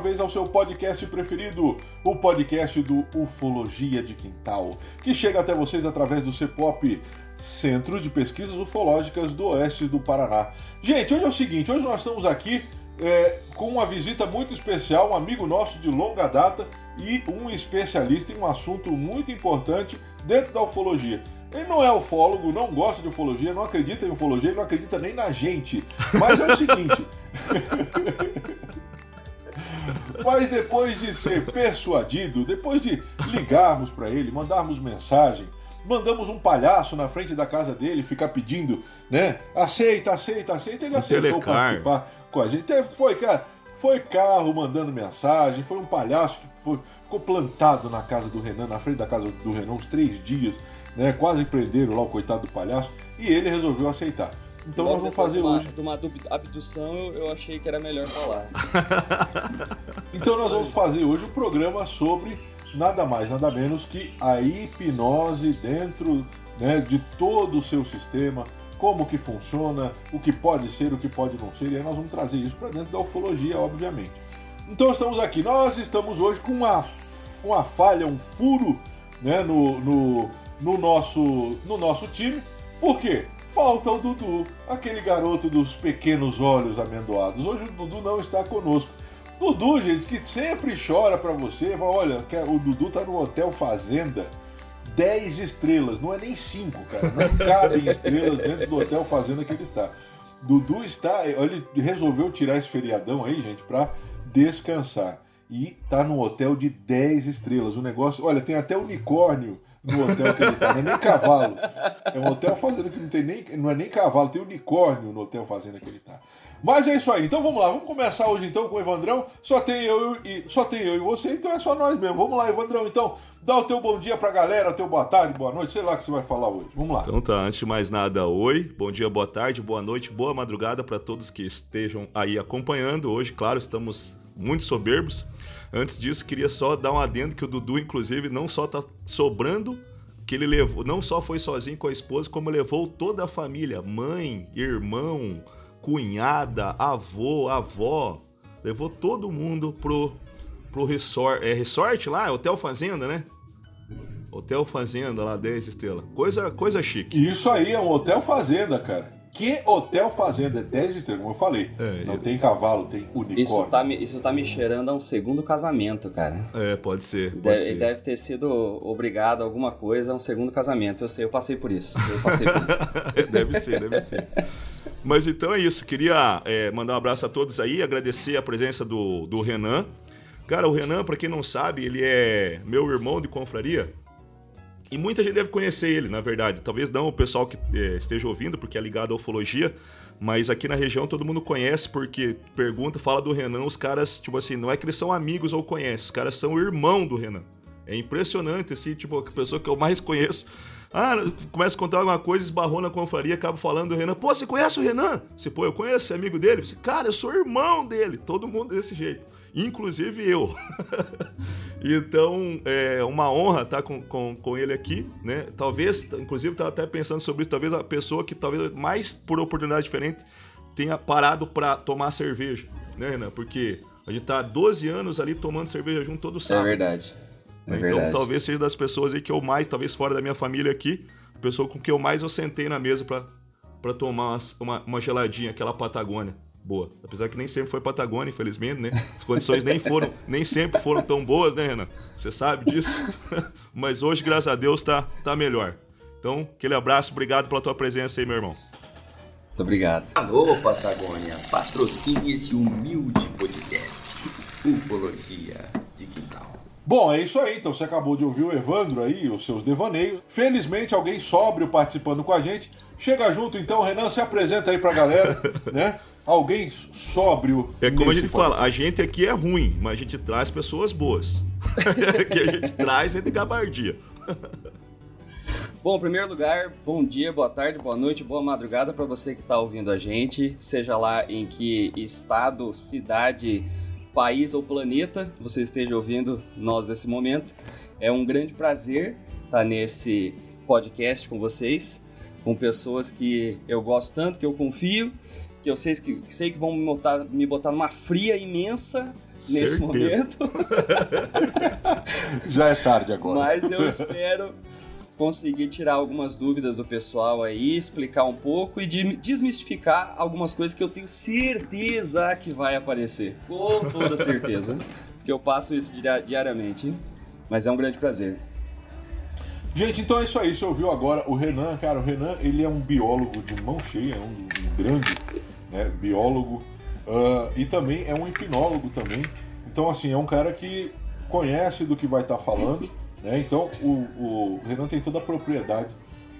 Vez ao seu podcast preferido, o podcast do Ufologia de Quintal, que chega até vocês através do CEPOP, Centro de Pesquisas Ufológicas do Oeste do Paraná. Gente, hoje é o seguinte, hoje nós estamos aqui é, com uma visita muito especial, um amigo nosso de longa data e um especialista em um assunto muito importante dentro da ufologia. Ele não é ufólogo, não gosta de ufologia, não acredita em ufologia, ele não acredita nem na gente. Mas é o seguinte. Mas depois de ser persuadido, depois de ligarmos para ele, mandarmos mensagem, mandamos um palhaço na frente da casa dele ficar pedindo, né? Aceita, aceita, aceita, ele aceitou telecar. participar com a gente. Foi, cara, foi carro mandando mensagem, foi um palhaço que foi- ficou plantado na casa do Renan, na frente da casa do Renan, uns três dias, né? Quase prenderam lá o coitado do palhaço, e ele resolveu aceitar. Então Logo nós vamos fazer de uma, hoje. De uma abdu- abdução, eu, eu achei que era melhor falar. Então nós vamos fazer hoje um programa sobre nada mais, nada menos que a hipnose dentro né, de todo o seu sistema, como que funciona, o que pode ser, o que pode não ser, e aí nós vamos trazer isso para dentro da ufologia, obviamente. Então estamos aqui, nós estamos hoje com uma, uma falha, um furo né, no, no, no, nosso, no nosso time. Por quê? Falta o Dudu, aquele garoto dos pequenos olhos amendoados. Hoje o Dudu não está conosco. Dudu, gente, que sempre chora pra você, fala, olha, que o Dudu tá no Hotel Fazenda, 10 estrelas, não é nem 5, cara. Não cabem estrelas dentro do Hotel Fazenda que ele está. Dudu está, ele resolveu tirar esse feriadão aí, gente, pra descansar. E tá num hotel de 10 estrelas. O negócio, olha, tem até unicórnio no hotel que ele tá, não é nem cavalo. É um hotel fazenda que não tem nem, não é nem cavalo, tem unicórnio no hotel fazenda que ele tá. Mas é isso aí. Então vamos lá, vamos começar hoje então com o Evandrão. Só tem eu e só tem eu e você, então é só nós mesmo. Vamos lá, Evandrão. Então, dá o teu bom dia pra galera, o teu boa tarde, boa noite, sei lá o que você vai falar hoje. Vamos lá. Então tá, antes de mais nada, oi, bom dia, boa tarde, boa noite, boa madrugada para todos que estejam aí acompanhando. Hoje, claro, estamos muito soberbos. Antes disso, queria só dar um adendo que o Dudu, inclusive, não só tá sobrando, que ele levou, não só foi sozinho com a esposa, como levou toda a família, mãe, irmão, cunhada, avô, avó, levou todo mundo pro pro resort, é resort lá, Hotel Fazenda, né? Hotel Fazenda lá, 10 estrelas. Coisa, coisa chique. Isso aí é um hotel fazenda, cara. Que hotel fazenda? É 10 estrelas, como eu falei. É, não eu- tem cavalo, tem unicórnio. Isso tá, me, isso tá me cheirando a um segundo casamento, cara. É, pode ser. Pode Deve, ser. ele deve ter sido obrigado a alguma coisa a um segundo casamento. Eu sei, eu passei por isso. Eu passei por isso. deve ser, deve ser. Mas então é isso. Queria é, mandar um abraço a todos aí, agradecer a presença do, do Renan. Cara, o Renan, pra quem não sabe, ele é meu irmão de confraria. E muita gente deve conhecer ele, na verdade. Talvez não o pessoal que é, esteja ouvindo, porque é ligado à ufologia. Mas aqui na região todo mundo conhece, porque pergunta, fala do Renan, os caras, tipo assim, não é que eles são amigos ou conhecem, os caras são irmão do Renan. É impressionante, assim, tipo, a pessoa que eu mais conheço. Ah, começa a contar alguma coisa, esbarrou na confraria, acaba falando do Renan. Pô, você conhece o Renan? Você, pô, eu conheço, é amigo dele? Você, cara, eu sou irmão dele. Todo mundo desse jeito. Inclusive eu. então, é uma honra estar com, com, com ele aqui, né? Talvez, inclusive, estava até pensando sobre isso, talvez a pessoa que talvez mais por oportunidade diferente tenha parado para tomar cerveja, né, Renan? Porque a gente tá há 12 anos ali tomando cerveja junto todo É sábado. verdade. É Então, verdade. talvez seja das pessoas aí que eu mais, talvez fora da minha família aqui, a pessoa com que eu mais eu sentei na mesa pra tomar uma, uma geladinha, aquela Patagônia. Boa. Apesar que nem sempre foi Patagônia, infelizmente, né? As condições nem foram, nem sempre foram tão boas, né, Renan? Você sabe disso. Mas hoje, graças a Deus, tá, tá melhor. Então, aquele abraço, obrigado pela tua presença aí, meu irmão. Muito obrigado. Alô, Patagônia, patrocine esse humilde podcast. Ufologia de Quintal. Bom, é isso aí. Então você acabou de ouvir o Evandro aí, os seus devaneios. Felizmente, alguém sóbrio participando com a gente. Chega junto então, Renan, se apresenta aí pra galera, né? Alguém sóbrio. É como a gente fala, a gente aqui é ruim, mas a gente traz pessoas boas. que a gente traz é de gabardia. Bom, em primeiro lugar, bom dia, boa tarde, boa noite, boa madrugada para você que está ouvindo a gente, seja lá em que estado, cidade, país ou planeta você esteja ouvindo nós nesse momento. É um grande prazer estar nesse podcast com vocês, com pessoas que eu gosto tanto, que eu confio, que eu sei que, sei que vão me botar, me botar numa fria imensa nesse Certeza. momento. Já é tarde agora. Mas eu espero conseguir tirar algumas dúvidas do pessoal aí, explicar um pouco e de- desmistificar algumas coisas que eu tenho certeza que vai aparecer. Com toda certeza. Porque eu passo isso dia- diariamente. Mas é um grande prazer. Gente, então é isso aí. Você ouviu agora o Renan. Cara, o Renan, ele é um biólogo de mão cheia, um grande né, biólogo. ah, e também é um hipnólogo também. Então, assim, é um cara que conhece do que vai estar falando. Né? Então, o, o Renan tem toda a propriedade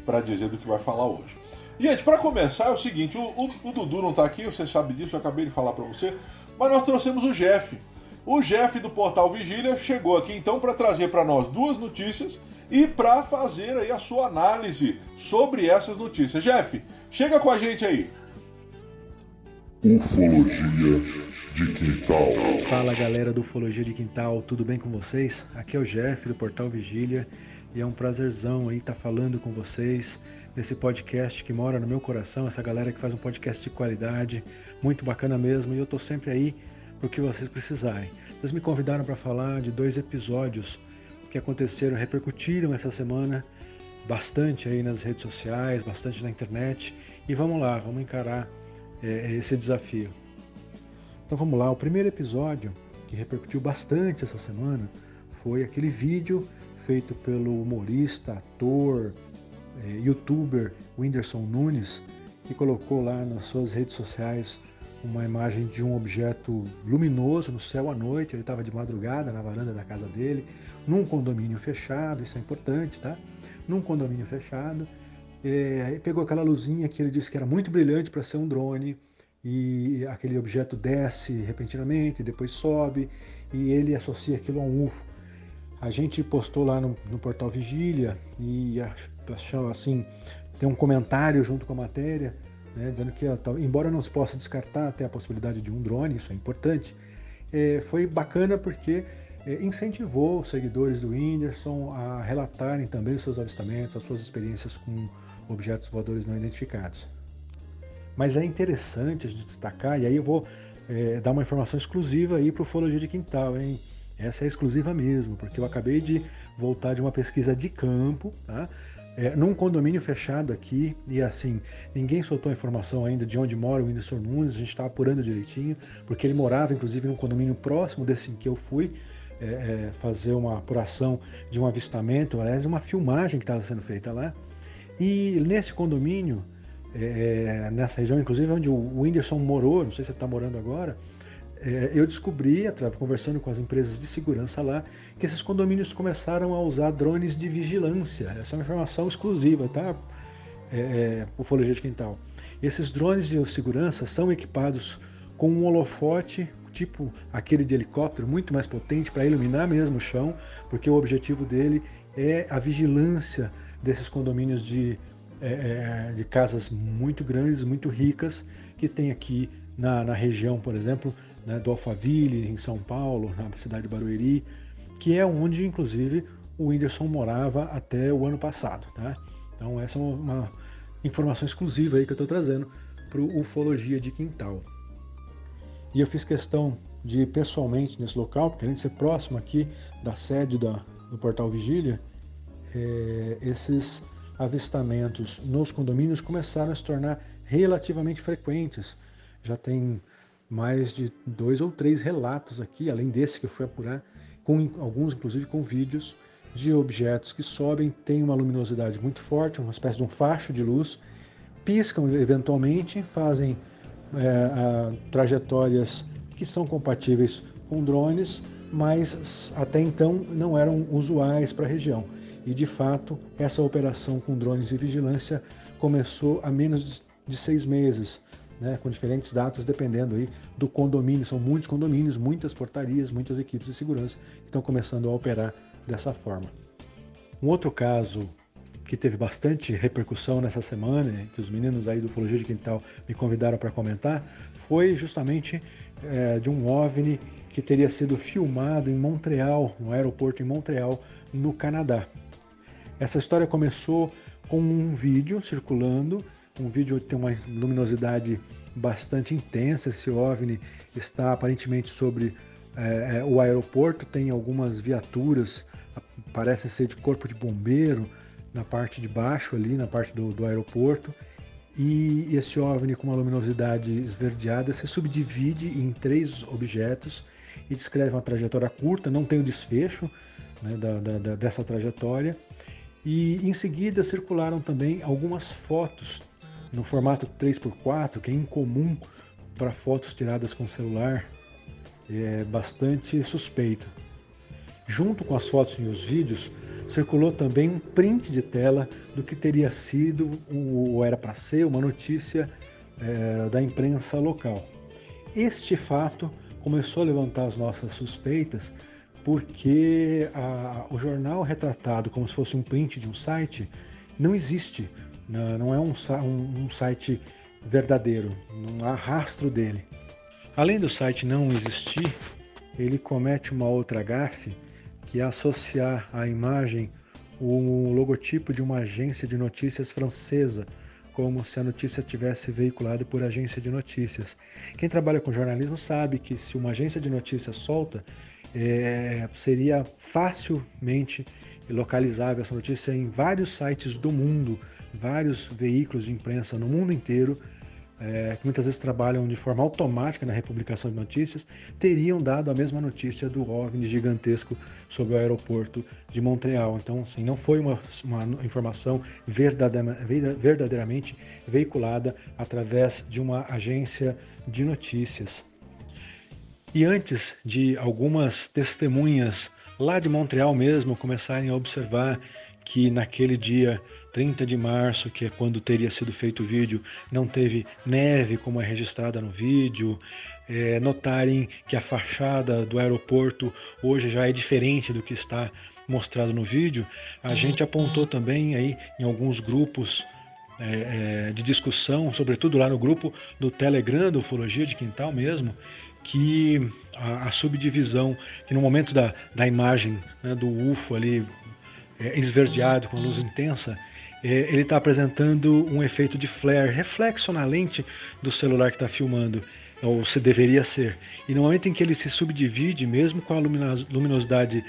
para dizer do que vai falar hoje. Gente, para começar é o seguinte, o, o- o Dudu não tá aqui, você sabe disso, eu acabei de falar para você, mas nós trouxemos o Jeff. O Jeff do Portal Vigília chegou aqui então para trazer para nós duas notícias e para fazer aí a sua análise sobre essas notícias. Jeff, chega com a gente aí. Ufologia de Quintal. Fala galera do Ufologia de Quintal, tudo bem com vocês? Aqui é o Jeff do Portal Vigília e é um prazerzão aí estar falando com vocês nesse podcast que mora no meu coração, essa galera que faz um podcast de qualidade, muito bacana mesmo e eu tô sempre aí pro que vocês precisarem. Vocês me convidaram para falar de dois episódios que aconteceram, repercutiram essa semana bastante aí nas redes sociais, bastante na internet e vamos lá, vamos encarar eh, esse desafio. Então vamos lá, o primeiro episódio que repercutiu bastante essa semana foi aquele vídeo feito pelo humorista, ator, eh, youtuber Whindersson Nunes, que colocou lá nas suas redes sociais uma imagem de um objeto luminoso no céu à noite. Ele estava de madrugada na varanda da casa dele, num condomínio fechado, isso é importante, tá? Num condomínio fechado. Aí pegou aquela luzinha que ele disse que era muito brilhante para ser um drone e aquele objeto desce repentinamente, depois sobe e ele associa aquilo a um UFO. A gente postou lá no, no portal Vigília e ach- achou assim, tem um comentário junto com a matéria, né, dizendo que, embora não se possa descartar até a possibilidade de um drone, isso é importante, eh, foi bacana porque eh, incentivou os seguidores do Whindersson a relatarem também os seus avistamentos, as suas experiências com objetos voadores não identificados. Mas é interessante a gente destacar, e aí eu vou eh, dar uma informação exclusiva aí para o Ufologia de Quintal, hein? Essa é exclusiva mesmo, porque eu acabei de voltar de uma pesquisa de campo, tá? É, num condomínio fechado aqui, e assim, ninguém soltou a informação ainda de onde mora o Whindersson Nunes, a gente está apurando direitinho, porque ele morava inclusive num condomínio próximo desse em que eu fui é, é, fazer uma apuração de um avistamento, aliás, uma filmagem que estava sendo feita lá. E nesse condomínio, é, nessa região, inclusive onde o Whindersson morou, não sei se ele está morando agora, é, eu descobri, através conversando com as empresas de segurança lá, que esses condomínios começaram a usar drones de vigilância. Essa é uma informação exclusiva, tá? É, é, Ufologia de Quintal. Esses drones de segurança são equipados com um holofote, tipo aquele de helicóptero, muito mais potente para iluminar mesmo o chão, porque o objetivo dele é a vigilância desses condomínios de, é, é, de casas muito grandes, muito ricas, que tem aqui na, na região, por exemplo, né, do Alphaville, em São Paulo, na cidade de Barueri, que é onde, inclusive, o Whindersson morava até o ano passado. Tá? Então, essa é uma, informação exclusiva aí que eu estou trazendo para o Ufologia de Quintal. E eu fiz questão de ir pessoalmente nesse local, porque além de ser próximo aqui da sede da, do Portal Vigília, é, esses avistamentos nos condomínios começaram a se tornar relativamente frequentes. Já tem mais de dois ou três relatos aqui, além desse que eu fui apurar, com alguns inclusive com vídeos de objetos que sobem, têm uma luminosidade muito forte, uma espécie de um facho de luz, piscam eventualmente, fazem é, a, trajetórias que são compatíveis com drones, mas até então não eram usuais para a região. E de fato, essa operação com drones de vigilância começou há menos de seis meses, né, com diferentes datas dependendo aí do condomínio. São muitos condomínios, muitas portarias, muitas equipes de segurança que estão começando a operar dessa forma. Um outro caso que teve bastante repercussão nessa semana, que os meninos aí do Ufologia de Quintal me convidaram para comentar, foi justamente é, de um OVNI que teria sido filmado em Montreal, no aeroporto em Montreal, no Canadá. Essa história começou com um vídeo circulando, um vídeo que tem uma luminosidade bastante intensa. Esse OVNI está aparentemente sobre é, o aeroporto, tem algumas viaturas parece ser de corpo de bombeiro na parte de baixo ali, na parte do, do aeroporto. E esse OVNI com uma luminosidade esverdeada se subdivide em três objetos e descreve uma trajetória curta, não tem o desfecho né, da, da, dessa trajetória. E em seguida circularam também algumas fotos no formato 3x4, que é incomum para fotos tiradas com celular, é bastante suspeito. Junto com as fotos e os vídeos, circulou também um print de tela do que teria sido, ou era para ser, uma notícia é, da imprensa local. Este fato começou a levantar as nossas suspeitas porque a, o jornal retratado como se fosse um print de um site não existe, não é um, um, um site verdadeiro, não há rastro dele. Além do site não existir, ele comete uma outra gafe que é associar à imagem o logotipo de uma agência de notícias francesa, como se a notícia tivesse veiculada por agência de notícias. Quem trabalha com jornalismo sabe que se uma agência de notícias solta, é, seria facilmente localizável essa notícia em vários sites do mundo, vários veículos de imprensa no mundo inteiro é, que muitas vezes trabalham de forma automática na republicação de notícias, teriam dado a mesma notícia do OVNI gigantesco sobre o aeroporto de Montreal. Então, assim, não foi uma, uma informação verdadeiramente veiculada através de uma agência de notícias. E antes de algumas testemunhas lá de Montreal mesmo começarem a observar que naquele dia 30 de março, que é quando teria sido feito o vídeo, não teve neve como é registrada no vídeo. É, notarem que a fachada do aeroporto hoje já é diferente do que está mostrado no vídeo, a gente apontou também aí em alguns grupos é, é, de discussão, sobretudo lá no grupo do Telegram do Ufologia de Quintal mesmo, que a, a subdivisão, que no momento da, da imagem né, do UFO ali é, esverdeado com luz intensa, é, ele está apresentando um efeito de flare, reflexo na lente do celular que está filmando, ou se deveria ser. E no momento em que ele se subdivide, mesmo com a luminosidade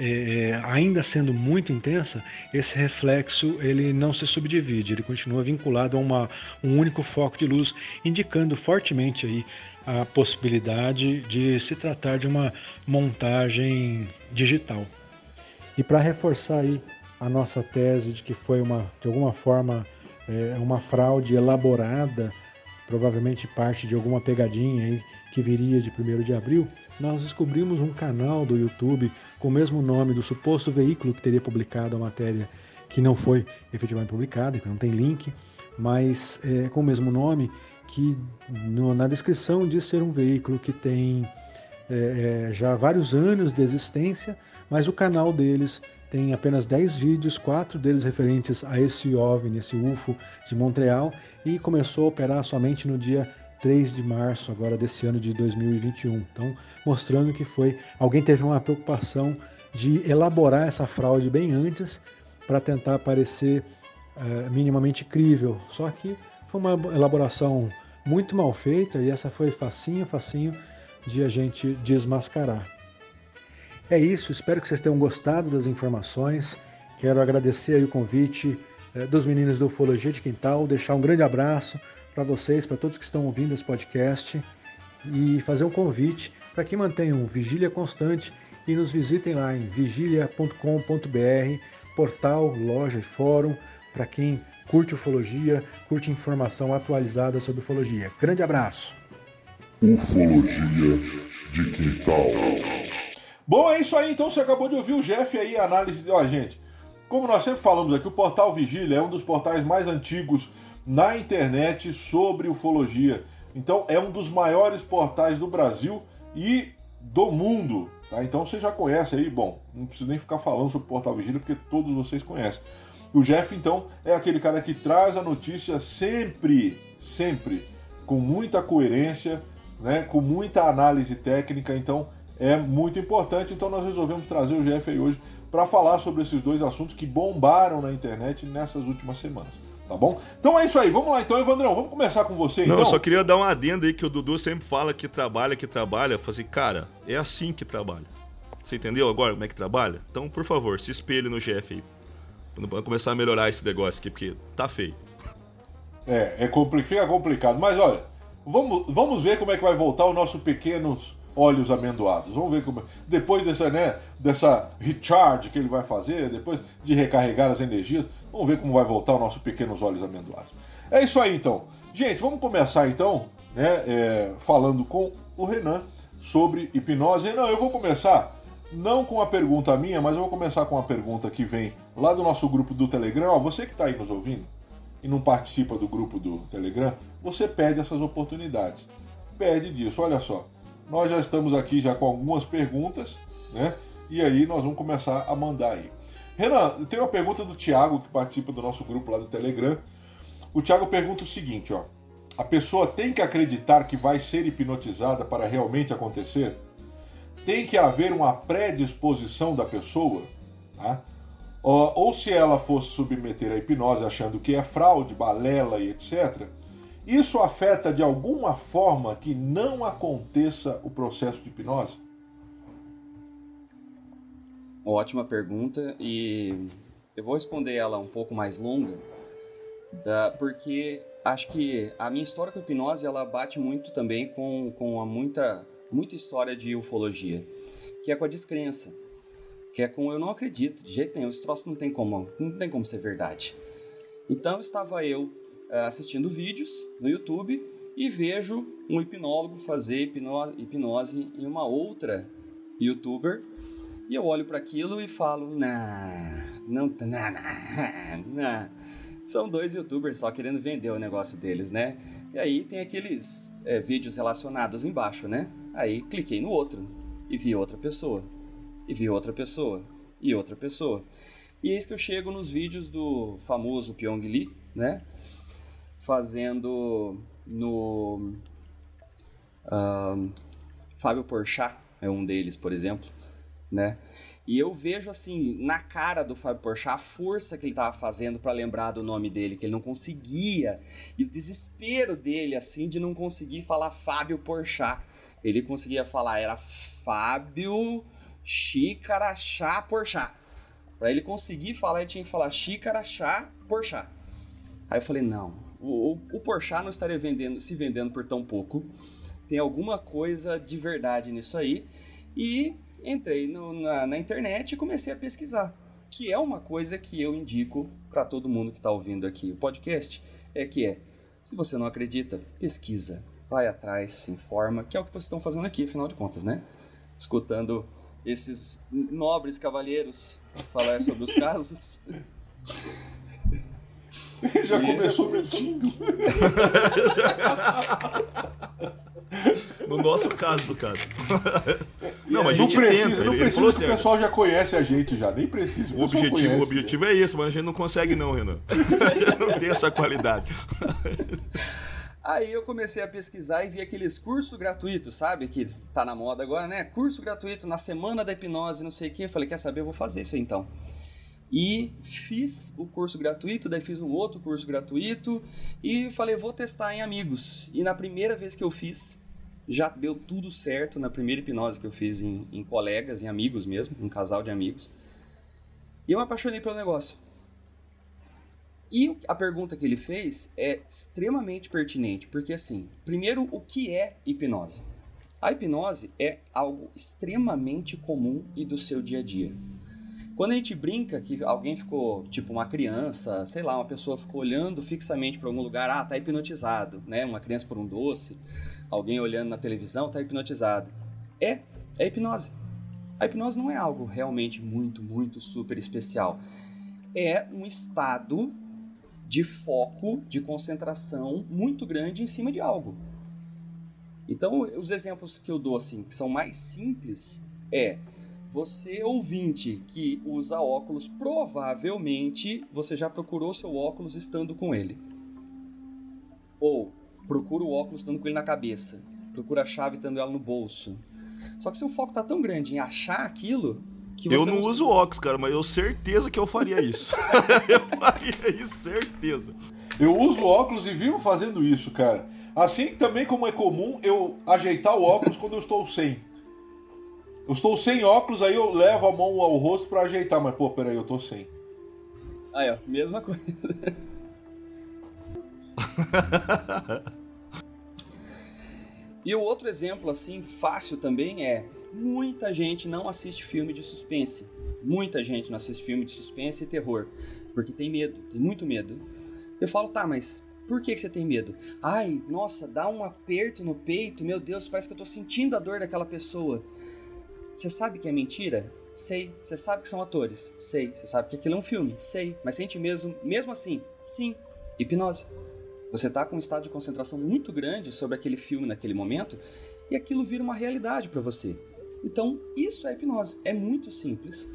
é, é, ainda sendo muito intensa, esse reflexo ele não se subdivide, ele continua vinculado a uma, um único foco de luz, indicando fortemente aí a possibilidade de se tratar de uma montagem digital. E para reforçar aí a nossa tese de que foi uma, de alguma forma, é, uma fraude elaborada, provavelmente parte de alguma pegadinha aí que viria de 1 de abril, nós descobrimos um canal do YouTube com o mesmo nome do suposto veículo que teria publicado a matéria que não foi efetivamente publicada, que não tem link, mas é, com o mesmo nome que no, na descrição diz ser um veículo que tem é, é, já vários anos de existência, mas o canal deles tem apenas 10 vídeos, quatro deles referentes a esse OVNI, esse UFO de Montreal, e começou a operar somente no dia 3 de março agora desse ano de 2021. Então, mostrando que foi alguém teve uma preocupação de elaborar essa fraude bem antes para tentar parecer uh, minimamente crível. Só que foi uma elaboração muito mal feita e essa foi facinho, facinho de a gente desmascarar. É isso, espero que vocês tenham gostado das informações. Quero agradecer o convite eh, dos meninos do Ufologia de Quintal, deixar um grande abraço para vocês, para todos que estão ouvindo esse podcast e fazer um convite para que mantenham vigília constante e nos visitem lá em vigilia.com.br, portal, loja e fórum para quem curte ufologia, curte informação atualizada sobre ufologia. Grande abraço. Ufologia de quintal. Bom, é isso aí. Então você acabou de ouvir o Jeff aí, a análise. Ó, gente, como nós sempre falamos aqui, o portal Vigília é um dos portais mais antigos na internet sobre ufologia. Então é um dos maiores portais do Brasil e do mundo. Tá? Então você já conhece aí, bom, não preciso nem ficar falando sobre o Portal Vigília, porque todos vocês conhecem. O Jeff, então, é aquele cara que traz a notícia sempre, sempre, com muita coerência, né, com muita análise técnica, então é muito importante. Então nós resolvemos trazer o Jeff aí hoje para falar sobre esses dois assuntos que bombaram na internet nessas últimas semanas. Tá bom? Então é isso aí, vamos lá então, Evandrão, vamos começar com você então. Não, eu só queria dar um adendo aí que o Dudu sempre fala que trabalha, que trabalha. Eu falei, assim, cara, é assim que trabalha. Você entendeu agora como é que trabalha? Então, por favor, se espelhe no chefe aí. Quando começar a melhorar esse negócio aqui, porque tá feio. É, é compli fica complicado. Mas olha, vamos, vamos ver como é que vai voltar o nosso pequenos olhos amendoados. Vamos ver como. Depois dessa, né, dessa recharge que ele vai fazer, depois de recarregar as energias, vamos ver como vai voltar o nosso pequenos olhos amendoados. É isso aí então. Gente, vamos começar então, né, é, falando com o Renan sobre hipnose. Não, eu vou começar não com a pergunta minha, mas eu vou começar com uma pergunta que vem lá do nosso grupo do Telegram. Ó, você que está aí nos ouvindo e não participa do grupo do Telegram, você perde essas oportunidades. Perde disso, olha só. Nós já estamos aqui já com algumas perguntas, né? E aí nós vamos começar a mandar aí. Renan, tem uma pergunta do Thiago que participa do nosso grupo lá do Telegram. O Thiago pergunta o seguinte, ó: A pessoa tem que acreditar que vai ser hipnotizada para realmente acontecer? Tem que haver uma predisposição da pessoa, tá? Ou, se ela fosse submeter a hipnose achando que é fraude, balela e etc., isso afeta de alguma forma que não aconteça o processo de hipnose? Ótima pergunta e eu vou responder ela um pouco mais longa, da, porque acho que a minha história com a hipnose ela bate muito também com, com a muita, muita história de ufologia, que é com a descrença, que é com eu não acredito, de jeito nenhum, esse troço não tem como, não tem como ser verdade. Então estava eu eh, assistindo vídeos no YouTube e vejo um hipnólogo fazer hipnose, hipnose em uma outra youtuber e eu olho para aquilo e falo, nah, não, nah, nah, nah. São dois youtubers só querendo vender o negócio deles, né? E aí tem aqueles é, vídeos relacionados embaixo, né? Aí cliquei no outro e vi outra pessoa, e vi outra pessoa, e outra pessoa. E eis que eu chego nos vídeos do famoso Pyong Lee, né? fazendo no um, Fábio Porchat é um deles, por exemplo, né? E eu vejo assim na cara do Fábio Porchat a força que ele estava fazendo para lembrar do nome dele, que ele não conseguia, e o desespero dele assim de não conseguir falar Fábio Porchat. Ele conseguia falar era Fábio Xícara Chá Porchat. Para ele conseguir falar, ele tinha que falar Xícara Chá Porchat. Aí eu falei, não, o, o Porchat não estaria vendendo, se vendendo por tão pouco. Tem alguma coisa de verdade nisso aí. E entrei no, na, na internet e comecei a pesquisar. Que é uma coisa que eu indico para todo mundo que está ouvindo aqui o podcast. É que é, se você não acredita, pesquisa. Vai atrás, se informa, que é o que vocês estão fazendo aqui, afinal de contas, né? Escutando esses nobres cavalheiros falar sobre os casos. Já começou mentindo. No nosso caso, no caso. Não, mas a gente precisa, tenta. Não ele, precisa, ele assim, o pessoal já conhece a gente já, nem precisa. o pessoal objetivo, conhece. o objetivo é esse, mas a gente não consegue não, Renan. A gente não tem essa qualidade. Aí eu comecei a pesquisar e vi aqueles cursos gratuitos, sabe? Que tá na moda agora, né? Curso gratuito na semana da hipnose, não sei o quê. Eu falei, quer saber? Eu vou fazer isso aí então. E fiz o curso gratuito, daí fiz um outro curso gratuito e falei, vou testar em amigos. E na primeira vez que eu fiz, já deu tudo certo na primeira hipnose que eu fiz em, em colegas, em amigos mesmo, um casal de amigos. E eu me apaixonei pelo negócio. E a pergunta que ele fez é extremamente pertinente, porque assim, primeiro, o que é hipnose? A hipnose é algo extremamente comum e do seu dia a dia. Quando a gente brinca que alguém ficou, tipo uma criança, sei lá, uma pessoa ficou olhando fixamente para algum lugar, ah, tá hipnotizado, né? Uma criança por um doce, alguém olhando na televisão, tá hipnotizado. É, é hipnose. A hipnose não é algo realmente muito, muito super especial. É um estado de foco, de concentração muito grande em cima de algo. Então, os exemplos que eu dou assim, que são mais simples, é você, ouvinte, que usa óculos, provavelmente você já procurou seu óculos estando com ele. Ou procura o óculos estando com ele na cabeça. Procura a chave estando ela no bolso. Só que seu foco tá tão grande em achar aquilo que você Eu não, uso óculos, cara, mas eu certeza que eu faria isso. eu faria isso, certeza. Eu uso óculos e vivo fazendo isso, cara. Assim também como é comum eu ajeitar o óculos quando eu estou sem. Eu estou sem óculos, aí eu levo a mão ao rosto para ajeitar, mas pô, peraí, eu tô sem. Aí, ó, mesma coisa. e o outro exemplo, assim, fácil também é: muita gente não assiste filme de suspense. Muita gente não assiste filme de suspense e terror, porque tem medo, tem muito medo. Eu falo, tá, mas por que, que você tem medo? Ai, nossa, dá um aperto no peito, meu Deus, parece que eu tô sentindo a dor daquela pessoa. Você sabe que é mentira? Sei. Você sabe que são atores? Sei. Você sabe que aquilo é um filme? Sei. Mas sente mesmo, mesmo assim? Sim. Hipnose. Você está com um estado de concentração muito grande sobre aquele filme naquele momento e aquilo vira uma realidade para você. Então, isso é hipnose. É muito simples.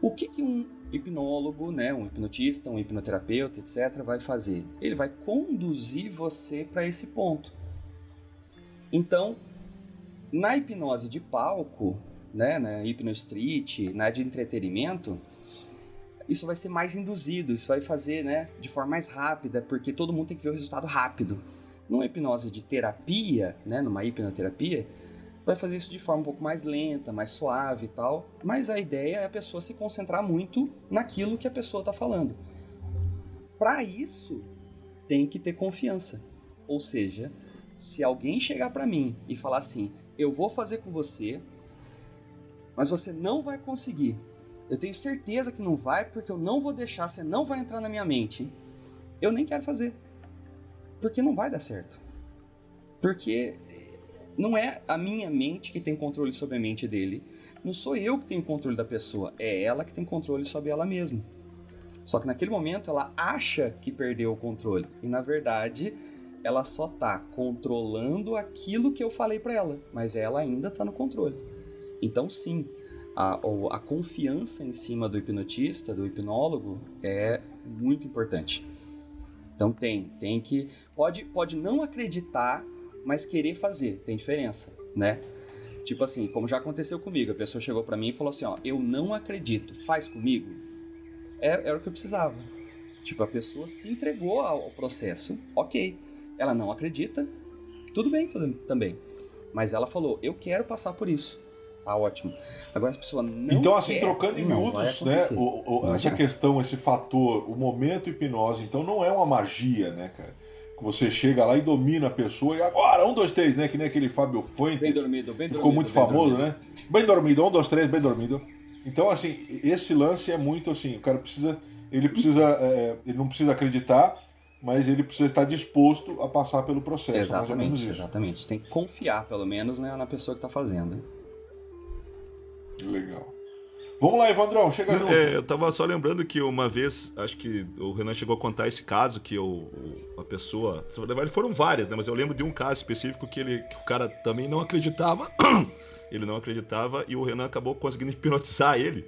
O que, que um hipnólogo, né, um hipnotista, um hipnoterapeuta, etc., vai fazer? Ele vai conduzir você para esse ponto. Então, na hipnose de palco, né, na Hypno Street, na de entretenimento, isso vai ser mais induzido, isso vai fazer né, de forma mais rápida, porque todo mundo tem que ver o resultado rápido. Numa hipnose de terapia, né, numa hipnoterapia, vai fazer isso de forma um pouco mais lenta, mais suave e tal, mas a ideia é a pessoa se concentrar muito naquilo que a pessoa está falando. Para isso, tem que ter confiança. Ou seja, se alguém chegar para mim e falar assim: "Eu vou fazer com você mas você não vai conseguir. Eu tenho certeza que não vai, porque eu não vou deixar, você não vai entrar na minha mente. Eu nem quero fazer. Porque não vai dar certo. Porque não é a minha mente que tem controle sobre a mente dele. Não sou eu que tenho controle da pessoa. É ela que tem controle sobre ela mesma. Só que naquele momento ela acha que perdeu o controle. E na verdade, ela só tá controlando aquilo que eu falei para ela. Mas ela ainda tá no controle. Então, sim, a, a confiança em cima do hipnotista, do hipnólogo, é muito importante. Então tem, tem que pode pode não acreditar, mas querer fazer, tem diferença, né? Tipo assim, como já aconteceu comigo, a pessoa chegou para mim e falou assim, ó, eu não acredito, faz comigo. Era, era o que eu precisava. Tipo, a pessoa se entregou ao, ao processo, ok. Ela não acredita, tudo bem tudo, também. Mas ela falou, eu quero passar por isso. Tá ótimo. Agora as pessoas não. Então, assim, quer, trocando em miúdos, né? O, o, essa questão, esse fator, o momento hipnose, então não é uma magia, né, cara? Que você chega lá e domina a pessoa e agora, um, dois, três, né? Que nem aquele Fábio Fuentes. Bem dormido, bem dormido. Ficou muito famoso, dormido. né? Bem dormido, um, dois, três, bem dormido. Então, assim, esse lance é muito assim, o cara precisa. Ele precisa. é, ele não precisa acreditar, mas ele precisa estar disposto a passar pelo processo. Exatamente, exatamente. Tem que confiar, pelo menos, né, na pessoa que tá fazendo. Legal. Vamos lá, Evandrão, chega junto. É, eu tava só lembrando que uma vez, acho que o Renan chegou a contar esse caso, que o, o- a pessoa. Na verdade, foram várias, né? Mas eu lembro de um caso específico que, ele, que o cara também não acreditava. ele não acreditava e o Renan acabou conseguindo hipnotizar ele.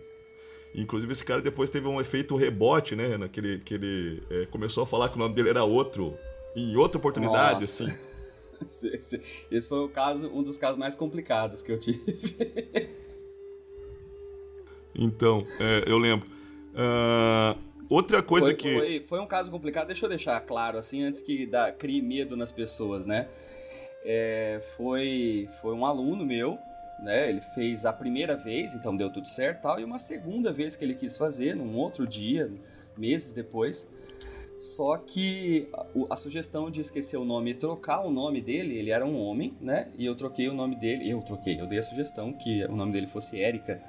Inclusive, esse cara depois teve um efeito rebote, né? Renan? Que ele, que ele é, começou a falar que o nome dele era outro. Em outra oportunidade, Nossa. assim. Esse foi o caso, um dos casos mais complicados que eu tive. Então, é, eu lembro. Ah, outra coisa foi, que. foi, foi um caso complicado, deixa eu deixar claro, assim, antes que dá, crie medo nas pessoas, né? É, foi, foi um aluno meu, né? Ele fez a primeira vez, então deu tudo certo e tal, e uma segunda vez que ele quis fazer, num outro dia, meses depois. Só que a, a, sugestão de esquecer o nome e trocar o nome dele, ele era um homem, né? E eu troquei o nome dele, eu troquei, eu dei a sugestão que o nome dele fosse Érica.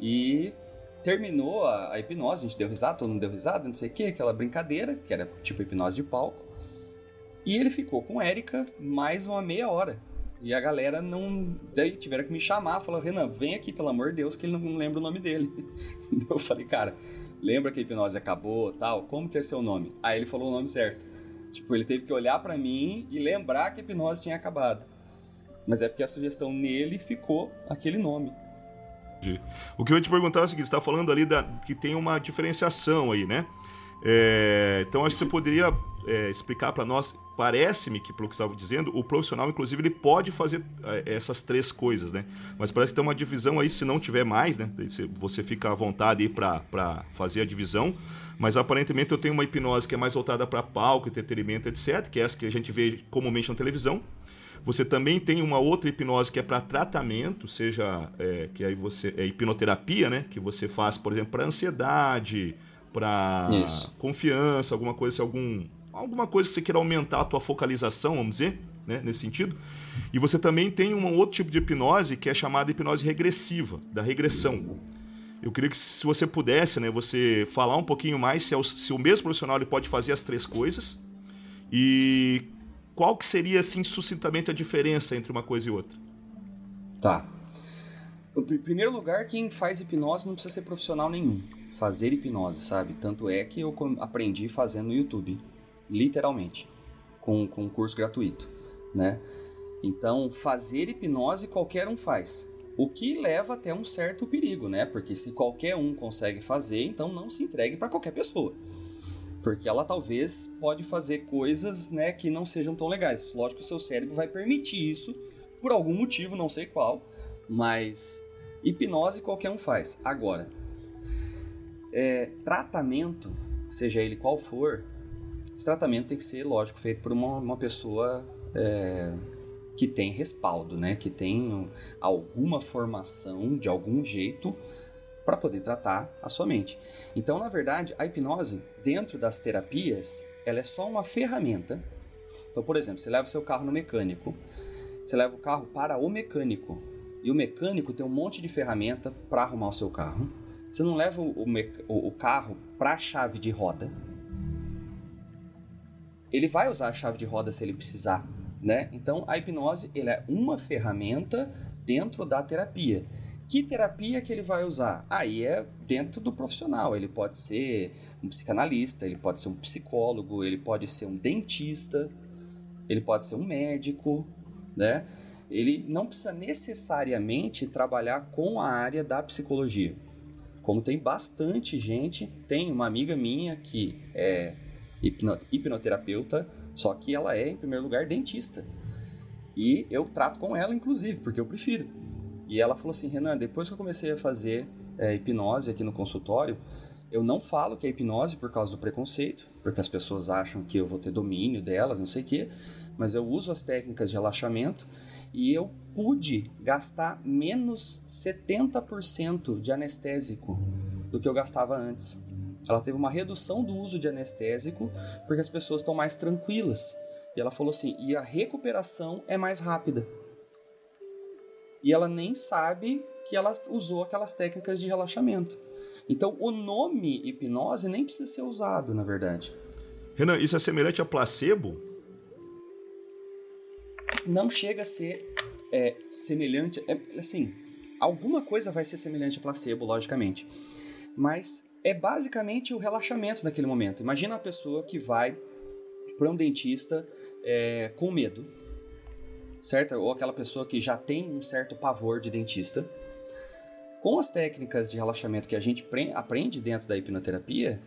E terminou a, a, hipnose, a gente deu risada, todo mundo deu risada, não sei o que, aquela brincadeira, que era tipo hipnose de palco. E ele ficou com Érica mais uma meia hora. E a galera não. Daí tiveram que me chamar, falou, Renan, vem aqui, pelo amor de Deus, que ele não lembra o nome dele. eu falei, cara, lembra que a hipnose acabou tal? Como que é seu nome? Aí ele falou o nome certo. Tipo, ele teve que olhar para mim e lembrar que a hipnose tinha acabado. Mas é porque a sugestão nele ficou aquele nome. O que eu ia te perguntar é o seguinte: você está falando ali da, que tem uma diferenciação aí, né? É, então acho que você poderia é, explicar para nós. Parece-me que, pelo que você estava dizendo, o profissional, inclusive, ele pode fazer é, essas três coisas, né? Mas parece que tem uma divisão aí, se não tiver mais, né? Você fica à vontade aí para fazer a divisão. Mas aparentemente eu tenho uma hipnose que é mais voltada para palco, entretenimento, etc., que é essa que a gente vê comumente na televisão. Você também tem uma outra hipnose que é para tratamento, seja é, que aí você é hipnoterapia, né? Que você faz, por exemplo, para ansiedade, para confiança, alguma coisa, algum alguma coisa que você queira aumentar a tua focalização, vamos dizer, né, nesse sentido. E você também tem um outro tipo de hipnose que é chamada hipnose regressiva, da regressão. Eu queria que se você pudesse, né, você falar um pouquinho mais se, é o, se o mesmo profissional ele pode fazer as três coisas e qual que seria, assim, sucintamente a diferença entre uma coisa e outra. Tá. Em primeiro lugar, quem faz hipnose não precisa ser profissional nenhum. Fazer hipnose, sabe? Tanto é que eu aprendi fazendo no YouTube literalmente, com, com um curso gratuito, né? Então, fazer hipnose qualquer um faz. O que leva até um certo perigo, né? Porque se qualquer um consegue fazer, então não se entregue para qualquer pessoa. Porque ela talvez pode fazer coisas, né, que não sejam tão legais. Lógico que o seu cérebro vai permitir isso por algum motivo, não sei qual, mas hipnose qualquer um faz. Agora, é, tratamento, seja ele qual for, esse tratamento tem que ser, lógico, feito por uma, uma pessoa é, que tem respaldo, né? Que tem alguma formação de algum jeito para poder tratar a sua mente. Então, na verdade, a hipnose, dentro das terapias, ela é só uma ferramenta. Então, por exemplo, você leva seu carro no mecânico, você leva o carro para o mecânico, e o mecânico tem um monte de ferramenta para arrumar o seu carro. Você não leva o, o, o carro para a chave de roda, ele vai usar a chave de roda se ele precisar, né? Então a hipnose ele é uma ferramenta dentro da terapia. Que terapia que ele vai usar? Aí é dentro do profissional. Ele pode ser um psicanalista, ele pode ser um psicólogo, ele pode ser um dentista, ele pode ser um médico, né? Ele não precisa necessariamente trabalhar com a área da psicologia. Como tem bastante gente, tem uma amiga minha que é hipno, hipnoterapeuta, só que ela é, em primeiro lugar, dentista. E eu trato com ela, inclusive, porque eu prefiro. E ela falou assim: Renan, depois que eu comecei a fazer é, hipnose aqui no consultório, eu não falo que é hipnose por causa do preconceito, porque as pessoas acham que eu vou ter domínio delas, não sei o quê, mas eu uso as técnicas de relaxamento e eu pude gastar menos 70% de anestésico do que eu gastava antes. Ela teve uma redução do uso de anestésico porque as pessoas estão mais tranquilas. E ela falou assim: e a recuperação é mais rápida. E ela nem sabe que ela usou aquelas técnicas de relaxamento. Então, o nome hipnose nem precisa ser usado, na verdade. Renan, isso é semelhante a placebo? Não chega a ser é, semelhante. É, assim, alguma coisa vai ser semelhante a placebo, logicamente. Mas é basicamente o relaxamento naquele momento. Imagina a pessoa que vai para um dentista é, com medo, certo? Ou aquela pessoa que já tem um certo pavor de dentista. Com as técnicas de relaxamento que a gente aprende dentro da hipnoterapia,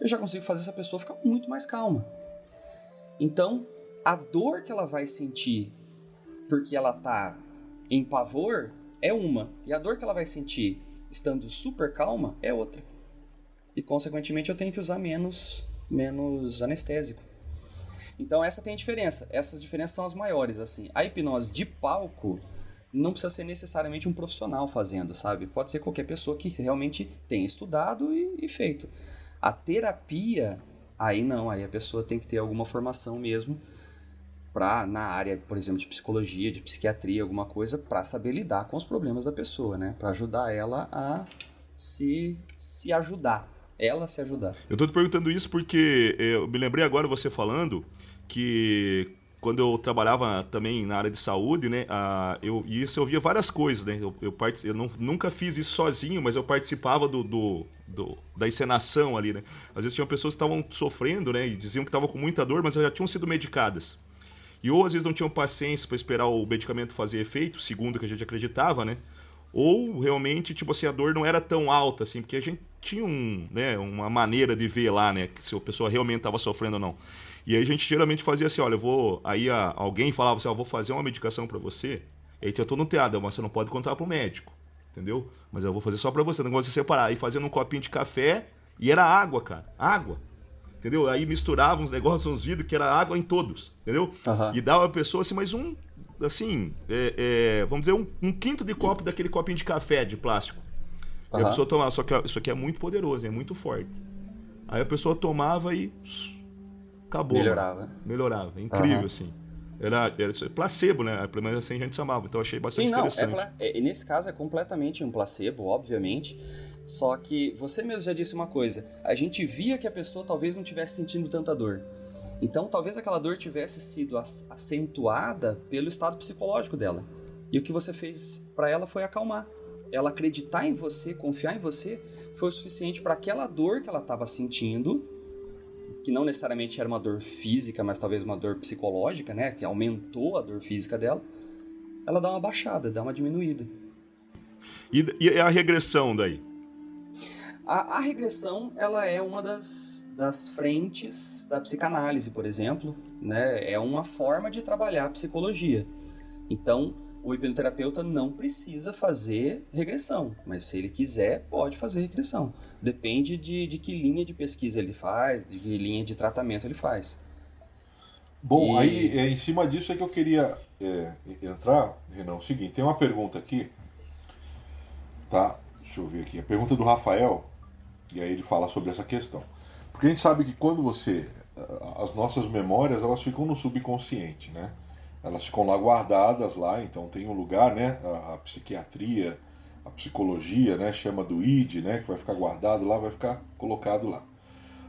eu já consigo fazer essa pessoa ficar muito mais calma. Então, a dor que ela vai sentir porque ela tá em pavor é uma, e a dor que ela vai sentir estando super calma é outra e consequentemente eu tenho que usar menos menos anestésico. Então essa tem a diferença. Essas diferenças são as maiores assim. A hipnose de palco não precisa ser necessariamente um profissional fazendo, sabe? Pode ser qualquer pessoa que realmente tenha estudado e, e feito. A terapia Aí não, aí a pessoa tem que ter alguma formação mesmo para na área, por exemplo, de psicologia, de psiquiatria, alguma coisa para saber lidar com os problemas da pessoa, né? Para ajudar ela a se se ajudar, ela se ajudar. Eu tô te perguntando isso porque eu me lembrei agora você falando que quando eu trabalhava também na área de saúde, né, a, eu, isso eu via várias coisas, né, eu, eu, eu não, nunca fiz isso sozinho, mas eu participava do, do, do, da encenação ali, né, às vezes tinham pessoas que estavam sofrendo, né, e diziam que estavam com muita dor, mas já tinham sido medicadas, e ou às vezes não tinham paciência para esperar o medicamento fazer efeito, segundo o que a gente acreditava, né, ou realmente, tipo assim, a dor não era tão alta, assim, porque a gente tinha um, né, uma maneira de ver lá, né, se a pessoa realmente estava sofrendo ou não. E aí a gente geralmente fazia assim, olha, eu vou. Aí a, alguém falava assim, ó, vou fazer uma medicação para você. E aí tinha todo um teatro, mas você não pode contar pro médico. Entendeu? Mas eu vou fazer só para você, não de separar. Aí fazendo um copinho de café e era água, cara. Água. Entendeu? Aí misturava uns negócios, uns vidros que era água em todos. Entendeu? Uhum. E dava a pessoa assim, mais um. Assim, é, é, vamos dizer, um, um, quinto de copo daquele copinho de café de plástico. Uhum. E a pessoa tomava. Só que isso aqui é muito poderoso, é muito forte. Aí a pessoa tomava e acabou. Melhorava. Melhorava. Incrível, uhum. assim. Era, era placebo, né? Pelo menos assim a gente chamava. Então eu achei bastante Sim, não, interessante. É, é, nesse caso é completamente um placebo, obviamente. Só que você mesmo já disse uma coisa. A gente via que a pessoa talvez não estivesse sentindo tanta dor. Então talvez aquela dor tivesse sido acentuada pelo estado psicológico dela. E o que você fez para ela foi acalmar. Ela acreditar em você, confiar em você, foi o suficiente para aquela dor que ela estava sentindo que não necessariamente era uma dor física, mas talvez uma dor psicológica, né? Que aumentou a dor física dela, ela dá uma baixada, dá uma diminuída. E, e a regressão daí? A, a, regressão, ela é uma das, das frentes da psicanálise, por exemplo, né? É uma forma de trabalhar a psicologia. Então, o hipnoterapeuta não precisa fazer regressão, mas se ele quiser, pode fazer regressão. Depende de, de que linha de pesquisa ele faz, de que linha de tratamento ele faz. Bom, e... aí é, em cima disso é que eu queria é, entrar, Renan. O seguinte, tem uma pergunta aqui, tá? Deixa eu ver aqui. A pergunta do Rafael, e aí ele fala sobre essa questão. Porque a gente sabe que quando você. As nossas memórias, elas ficam no subconsciente, né? Elas ficam lá guardadas lá, então tem um lugar, né? A, a, psiquiatria, a psicologia, né? Chama do ID, né? Que vai ficar guardado lá, vai ficar colocado lá.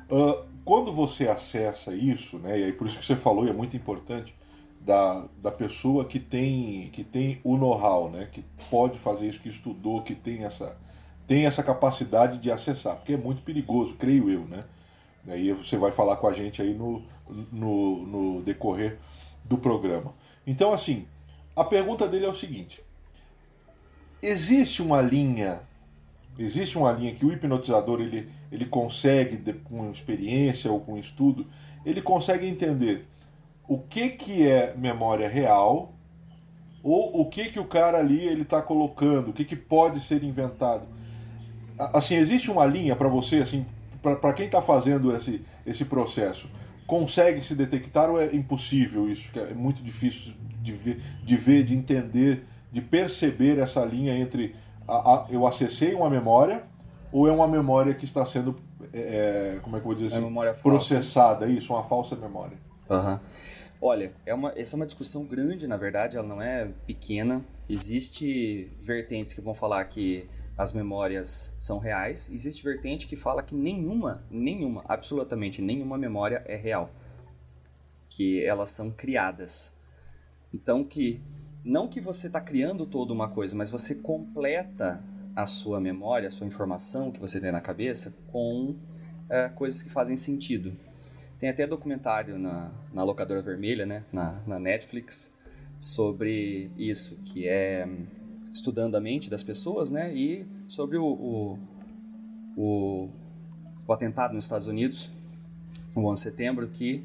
Uh, quando você acessa isso, né? E aí por isso que você falou, e é muito importante, da, da pessoa que tem, que tem o know-how, né? Que pode fazer isso, que estudou, que tem essa, tem essa capacidade de acessar, porque é muito perigoso, creio eu, né? Aí você vai falar com a gente aí no, no, no decorrer do programa. Então, assim, a pergunta dele é o seguinte: existe uma linha, existe uma linha que o hipnotizador ele, ele consegue, com experiência ou com estudo, ele consegue entender o que, que é memória real ou o que, que o cara ali ele está colocando, o que, que pode ser inventado. Assim, existe uma linha para você, assim, para quem está fazendo esse, esse processo consegue se detectar ou é impossível isso? Que é muito difícil de ver, de, ver, de entender, de perceber essa linha entre a, a, eu acessei uma memória ou é uma memória que está sendo, é, é como é que eu vou dizer é assim, processada, isso, uma falsa memória. Uhum. Olha, é uma, essa é uma discussão grande, na verdade, ela não é pequena. Existe vertentes que vão falar que as memórias são reais. Existe vertente que fala que nenhuma, nenhuma, absolutamente nenhuma memória é real. Que elas são criadas. Então que não que você está criando toda uma coisa, mas você completa a sua memória, a sua informação que você tem na cabeça com é, coisas que fazem sentido. Tem até documentário na, na locadora vermelha, né, na, na Netflix, sobre isso, que é estudando a mente das pessoas, né? E sobre o, o, o, o atentado nos Estados Unidos, o 11 de setembro, que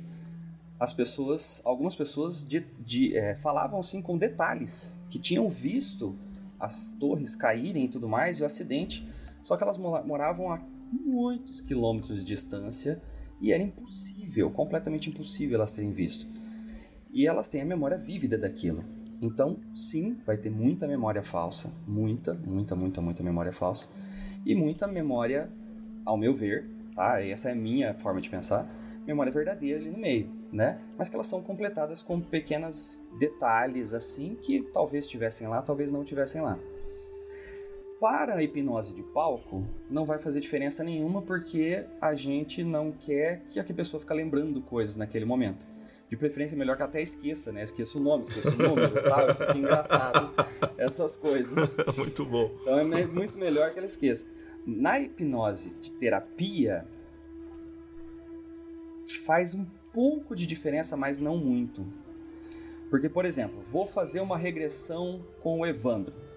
as pessoas, algumas pessoas de, de, é, falavam assim com detalhes, que tinham visto as torres caírem e tudo mais, e o acidente, só que elas moravam a muitos quilômetros de distância e era impossível, completamente impossível elas terem visto. E elas têm a memória vívida daquilo. Então, sim, vai ter muita memória falsa, muita, muita, muita, muita memória falsa e muita memória, ao meu ver, tá? Essa é a minha forma de pensar, memória verdadeira ali no meio, né? Mas que elas são completadas com pequenos detalhes assim que talvez estivessem lá, talvez não estivessem lá. Para a hipnose de palco, não vai fazer diferença nenhuma porque a gente não quer que a pessoa fique lembrando coisas naquele momento. De preferência, melhor que até esqueça, né? Esqueça o nome, esqueça o número e tal, fica engraçado essas coisas. Muito bom. Então é muito melhor que ela esqueça. Na hipnose de terapia, faz um pouco de diferença, mas não muito. Porque, por exemplo, vou fazer uma regressão com o Evandro.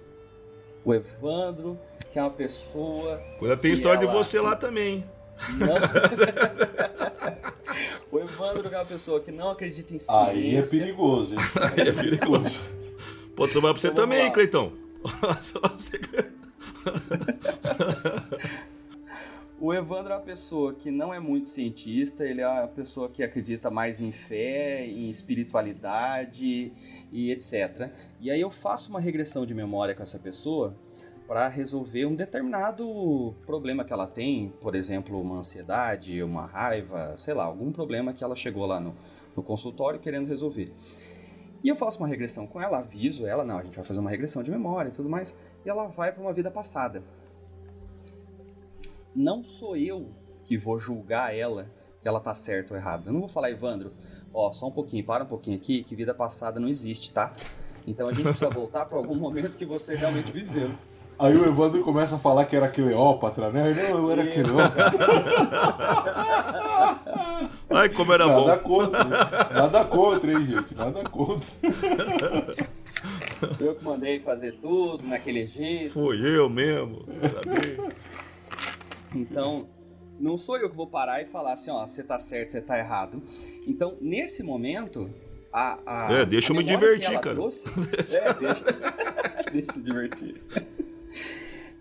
O Evandro, que é uma pessoa. Quando tem história ela... de você lá também. Não. o Evandro é uma pessoa que não acredita em ciência. Aí é perigoso, hein? Aí é perigoso. Pode somar pra você então, também, Cleitão. o Evandro é uma pessoa que não é muito cientista, ele é uma pessoa que acredita mais em fé, em espiritualidade e etc. E aí eu faço uma regressão de memória com essa pessoa para resolver um determinado problema que ela tem, por exemplo, uma ansiedade, uma raiva, sei lá, algum problema que ela chegou lá no, no consultório querendo resolver. E eu faço uma regressão com ela, aviso ela, não, a gente vai fazer uma regressão de memória e tudo mais, e ela vai para uma vida passada. Não sou eu que vou julgar ela que ela tá certa ou errada. Eu não vou falar, Evandro, ó, só um pouquinho, para um pouquinho aqui, que vida passada não existe, tá? Então a gente precisa voltar para algum momento que você realmente viveu. Aí o Evandro começa a falar que era Cleópatra, né? Não, eu era Cleópatra. Ai, como era nada bom. Nada contra, nada contra, hein, gente? Nada contra. Eu que mandei fazer tudo naquele jeito. Fui eu mesmo, sabia? Então, não sou eu que vou parar e falar assim, ó, você tá certo, você tá errado. Então, nesse momento, a, a É, deixa a eu me divertir, cara. Trouxe, é, deixa, deixa se divertir.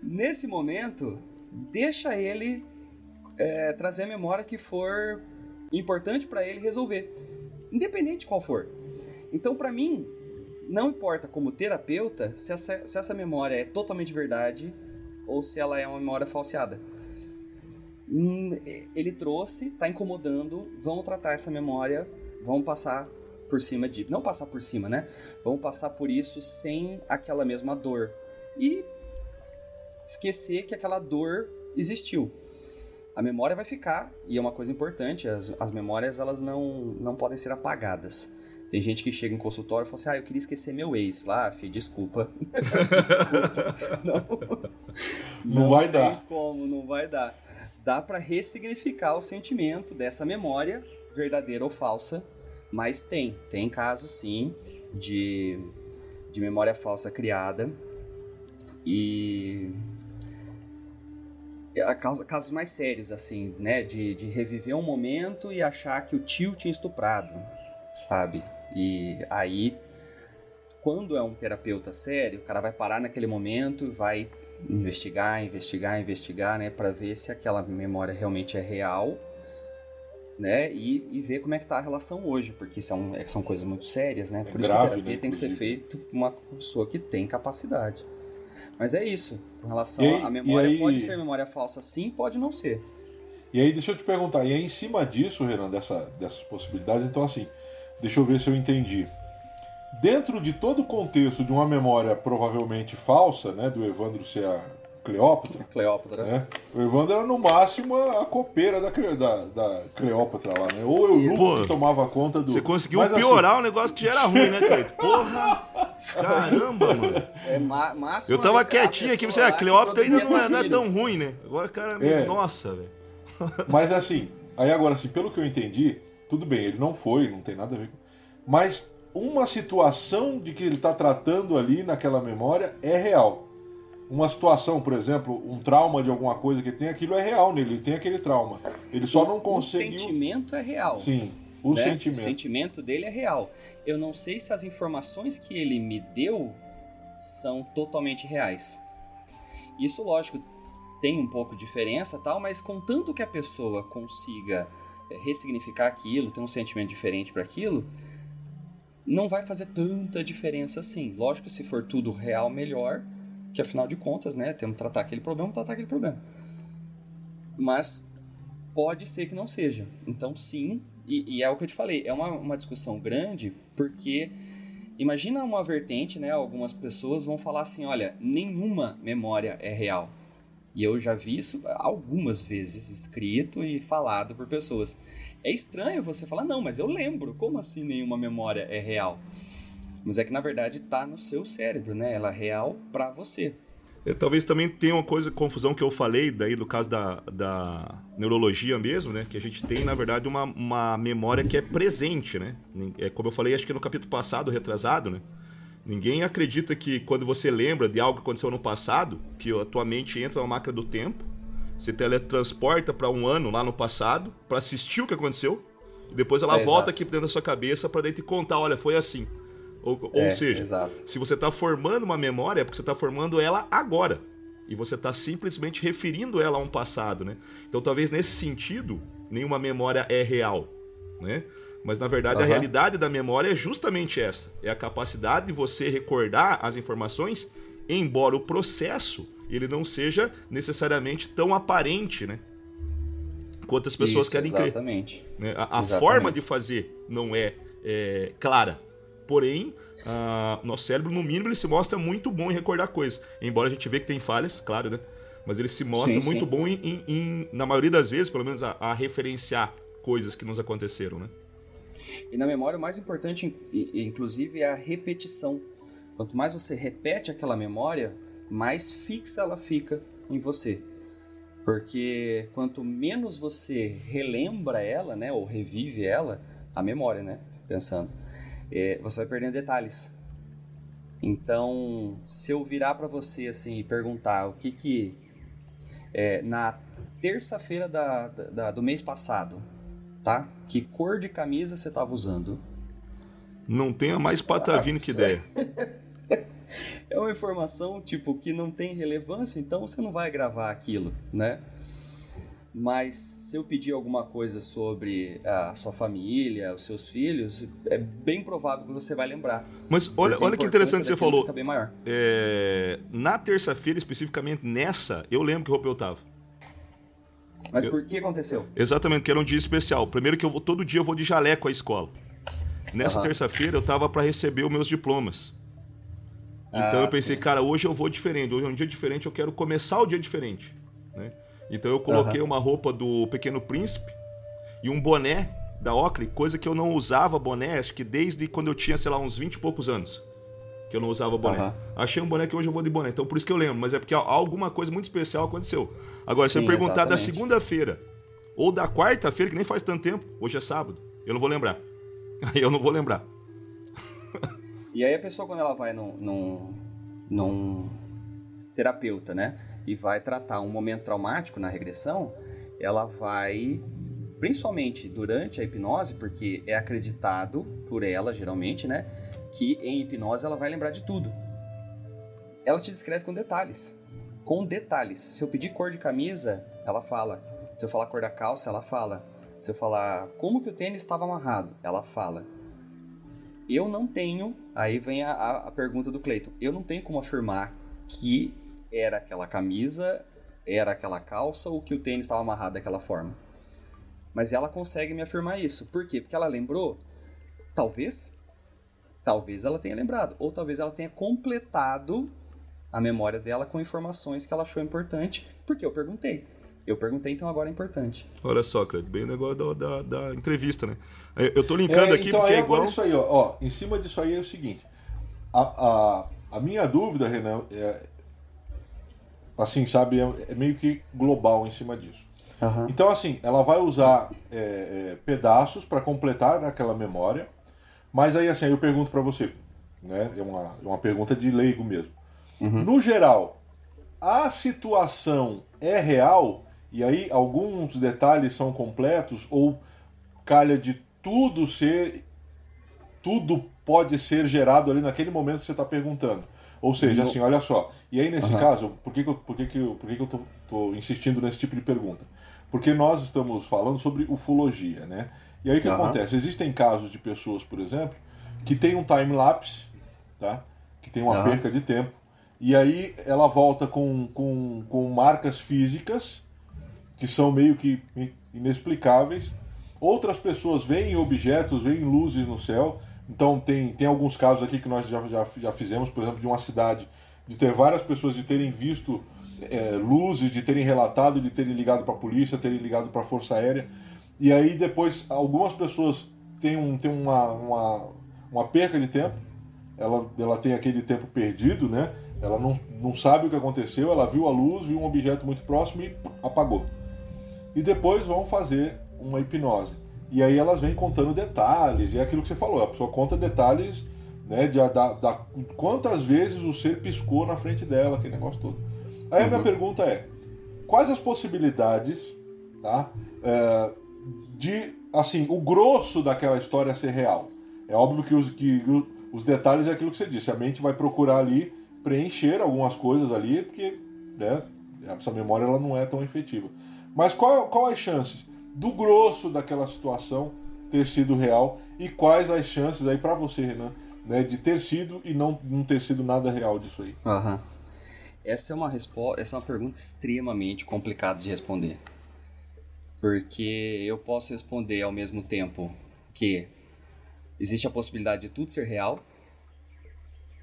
Nesse momento, deixa ele é, trazer a memória que for importante para ele resolver, independente de qual for. Então, para mim, não importa como terapeuta se essa, se essa memória é totalmente verdade ou se ela é uma memória falseada. Hum, ele trouxe, está incomodando, vamos tratar essa memória, vamos passar por cima de. Não passar por cima, né? Vamos passar por isso sem aquela mesma dor. E esquecer que aquela dor existiu. A memória vai ficar, e é uma coisa importante, as, as memórias elas não, não podem ser apagadas. Tem gente que chega em consultório e fala assim, ah, eu queria esquecer meu ex. Fala, ah, filho, desculpa. desculpa. Não, não, não vai dar. como, não vai dar. Dá para ressignificar o sentimento dessa memória, verdadeira ou falsa, mas tem. Tem casos, sim, de, de memória falsa criada. E é, casos mais sérios, assim, né? De, de reviver um momento e achar que o tio tinha estuprado, sabe? E aí, quando é um terapeuta sério, o cara vai parar naquele momento e vai investigar, investigar, investigar, né? Pra ver se aquela memória realmente é real, né? E, e ver como é que tá a relação hoje, porque são, é, são coisas muito sérias, né? É Por grave, isso que a terapia né, tem que ser feita por uma pessoa que tem capacidade. Mas é isso. Com relação aí, à memória, aí... pode ser memória falsa sim, pode não ser. E aí, deixa eu te perguntar, e aí em cima disso, Renan, dessa, dessas possibilidades, então assim, deixa eu ver se eu entendi. Dentro de todo o contexto de uma memória provavelmente falsa, né, do Evandro ser a Cleópatra. Cleópatra. Né? O Evandro era no máximo a copeira da, da, da Cleópatra lá, né? Ou eu nunca tomava conta do. Você conseguiu Mas, piorar assim... um negócio que já era ruim, né, Cleito? Porra! Caramba, mano. É máximo. Eu tava quietinho aqui, você, a Cleópatra ainda não é, não é, tão ruim, né? Agora, cara, é. nossa, velho. Mas assim, aí agora, assim, pelo que eu entendi, tudo bem, ele não foi, não tem nada a ver com. Mas uma situação de que ele está tratando ali naquela memória é real uma situação, por exemplo, um trauma de alguma coisa que ele tem, aquilo é real nele, ele tem aquele trauma. Ele só não conseguiu... O sentimento é real. Sim, o né? sentimento. O sentimento dele é real. Eu não sei se as informações que ele me deu são totalmente reais. Isso, lógico, tem um pouco de diferença tal, mas contanto que a pessoa consiga eh, ressignificar aquilo, ter um sentimento diferente para aquilo, não vai fazer tanta diferença assim. Lógico, se for tudo real, melhor que afinal de contas, né, temos que tratar aquele problema, tratar aquele problema. Mas Pode ser que não seja. Então, sim, e, e é o que eu te falei, é uma, uma discussão grande, porque imagina uma vertente, né? Algumas pessoas vão falar assim: olha, nenhuma memória é real. E eu já vi isso algumas vezes escrito e falado por pessoas. É estranho você falar, não, mas eu lembro. Como assim nenhuma memória é real? Mas é que na verdade está no seu cérebro, né? Ela é real para você. É, talvez também tenha uma coisa, confusão que eu falei daí do caso da, da neurologia mesmo, né? Que a gente tem, na verdade, uma, uma memória que é presente, né? É, como eu falei, acho que no capítulo passado, retrasado, né? Ninguém acredita que quando você lembra de algo que aconteceu no passado, que a tua mente entra na máquina do tempo, se teletransporta para um ano lá no passado, para assistir o que aconteceu, e depois ela é, volta exato. aqui dentro da sua cabeça para daí te contar, olha, foi assim. Ou, é, ou seja, exato. se você está formando uma memória, é porque você está formando ela agora. E você está simplesmente referindo ela a um passado, né? Então talvez nesse sentido, nenhuma memória é real, né? Mas na verdade uhum. a realidade da memória é justamente essa. É a capacidade de você recordar as informações, embora o processo ele não seja necessariamente tão aparente, né? Quanto as pessoas Isso, querem exatamente. crer. Né? A, a forma de fazer não é, é clara. Porém, uh, nosso cérebro, no mínimo, ele se mostra muito bom em recordar coisas. Embora a gente vê que tem falhas, claro, né? Mas ele se mostra sim, muito sim. bom, em, em, em, na maioria das vezes, pelo menos, a, a, referenciar coisas que nos aconteceram, né? E na memória, o mais importante, inclusive, é a repetição. Quanto mais você repete aquela memória, mais fixa ela fica em você. Porque quanto menos você relembra ela, né, ou revive ela, a memória, né, pensando, é, você vai perdendo detalhes. Então, se eu virar para você assim e perguntar o que que é, na terça-feira da, da, do mês passado, tá? Que cor de camisa você estava usando? Não tenha mais patavino que ideia. é uma informação tipo que não tem relevância, então você não vai gravar aquilo, né? Mas se eu pedir alguma coisa sobre a sua família, os seus filhos, é bem provável que você vai lembrar. Mas olha, olha que interessante você falou. Fica bem maior. É, na terça-feira, especificamente nessa, eu lembro que roupa eu tava. Mas eu, por que aconteceu? Exatamente, porque era um dia especial. Primeiro que eu vou todo dia eu vou de jaleco à escola. Nessa uhum. terça-feira eu tava para receber os meus diplomas. Então ah, eu pensei, sim. cara, hoje eu vou diferente. Hoje é um dia diferente, eu quero começar o dia diferente, né? Então eu coloquei uhum. uma roupa do Pequeno Príncipe e um boné da Oakley, coisa que eu não usava boné, acho que desde quando eu tinha, sei lá, uns 20 e poucos anos. Que eu não usava boné. Uhum. Achei um boné que hoje eu vou de boné, então por isso que eu lembro, mas é porque alguma coisa muito especial aconteceu. Agora, Sim, se eu perguntar exatamente. da segunda-feira ou da quarta-feira, que nem faz tanto tempo, hoje é sábado, eu não vou lembrar. Aí eu não vou lembrar. e aí a pessoa, quando ela vai num, num, num terapeuta, né? E vai tratar um momento traumático na regressão, ela vai, principalmente durante a hipnose, porque é acreditado por ela, geralmente, né? Que em hipnose ela vai lembrar de tudo. Ela te descreve com detalhes. Com detalhes. Se eu pedir cor de camisa, ela fala. Se eu falar cor da calça, ela fala. Se eu falar como que o tênis estava amarrado, ela fala. Eu não tenho. Aí vem a, a pergunta do Cleiton. Eu não tenho como afirmar que era aquela camisa, era aquela calça ou que o tênis estava amarrado daquela forma. Mas ela consegue me afirmar isso. Por quê? Porque ela lembrou, talvez, talvez ela tenha lembrado, ou talvez ela tenha completado a memória dela com informações que ela achou importante, porque eu perguntei. Eu perguntei, então agora é importante. Olha só, cara, bem o negócio da, da, da, entrevista, né? Eu tô linkando é, aqui então, porque é igual. Isso aí, ó, ó, em cima disso aí é o seguinte: a, a, a minha dúvida, Renan, é, assim, sabe, é, é, meio que global em cima disso. Uhum. Então, assim, ela vai usar é, é, pedaços para completar aquela memória, mas aí, assim, eu pergunto para você, né? É uma, é uma pergunta de leigo mesmo. Uhum. No geral, a situação é real e aí alguns detalhes são completos ou calha de tudo ser tudo pode ser gerado ali naquele momento que você está perguntando. Ou seja, assim, olha só. E aí, nesse uhum. caso, por que, que eu, por que, que eu, por que, que eu tô, tô, insistindo nesse tipo de pergunta? Porque nós estamos falando sobre ufologia, né? E aí o que uhum. acontece? Existem casos de pessoas, por exemplo, que tem um time-lapse, tá? Que tem uma uhum. perca de tempo. E aí ela volta com, com, com marcas físicas que são meio que inexplicáveis. Outras pessoas veem objetos, veem luzes no céu. Então tem, tem alguns casos aqui que nós já, já, já fizemos, por exemplo, de uma cidade de ter várias pessoas de terem visto é, luzes, de terem relatado, de terem ligado para a polícia, terem ligado para a Força Aérea. E aí depois algumas pessoas têm, um, têm uma, uma, uma perca de tempo, ela, ela tem aquele tempo perdido, né? Ela não, não sabe o que aconteceu, ela viu a luz, viu um objeto muito próximo e apagou. E depois vão fazer uma hipnose. E aí elas vêm contando detalhes, e é aquilo que você falou, a pessoa conta detalhes né, de, da, da, quantas vezes o ser piscou na frente dela, aquele negócio todo. Aí a minha uhum. pergunta é: quais as possibilidades tá, é, de, assim, o grosso daquela história ser real? É óbvio que os, que os detalhes é aquilo que você disse, a mente vai procurar ali preencher algumas coisas ali, porque né, essa memória ela não é tão efetiva. Mas qual, qual as chances do grosso daquela situação ter sido real e quais as chances aí para você, Renan, né, de ter sido e não, não ter sido nada real disso aí? Uhum. Essa é uma resposta, essa é uma pergunta extremamente complicada de responder. Porque eu posso responder ao mesmo tempo que existe a possibilidade de tudo ser real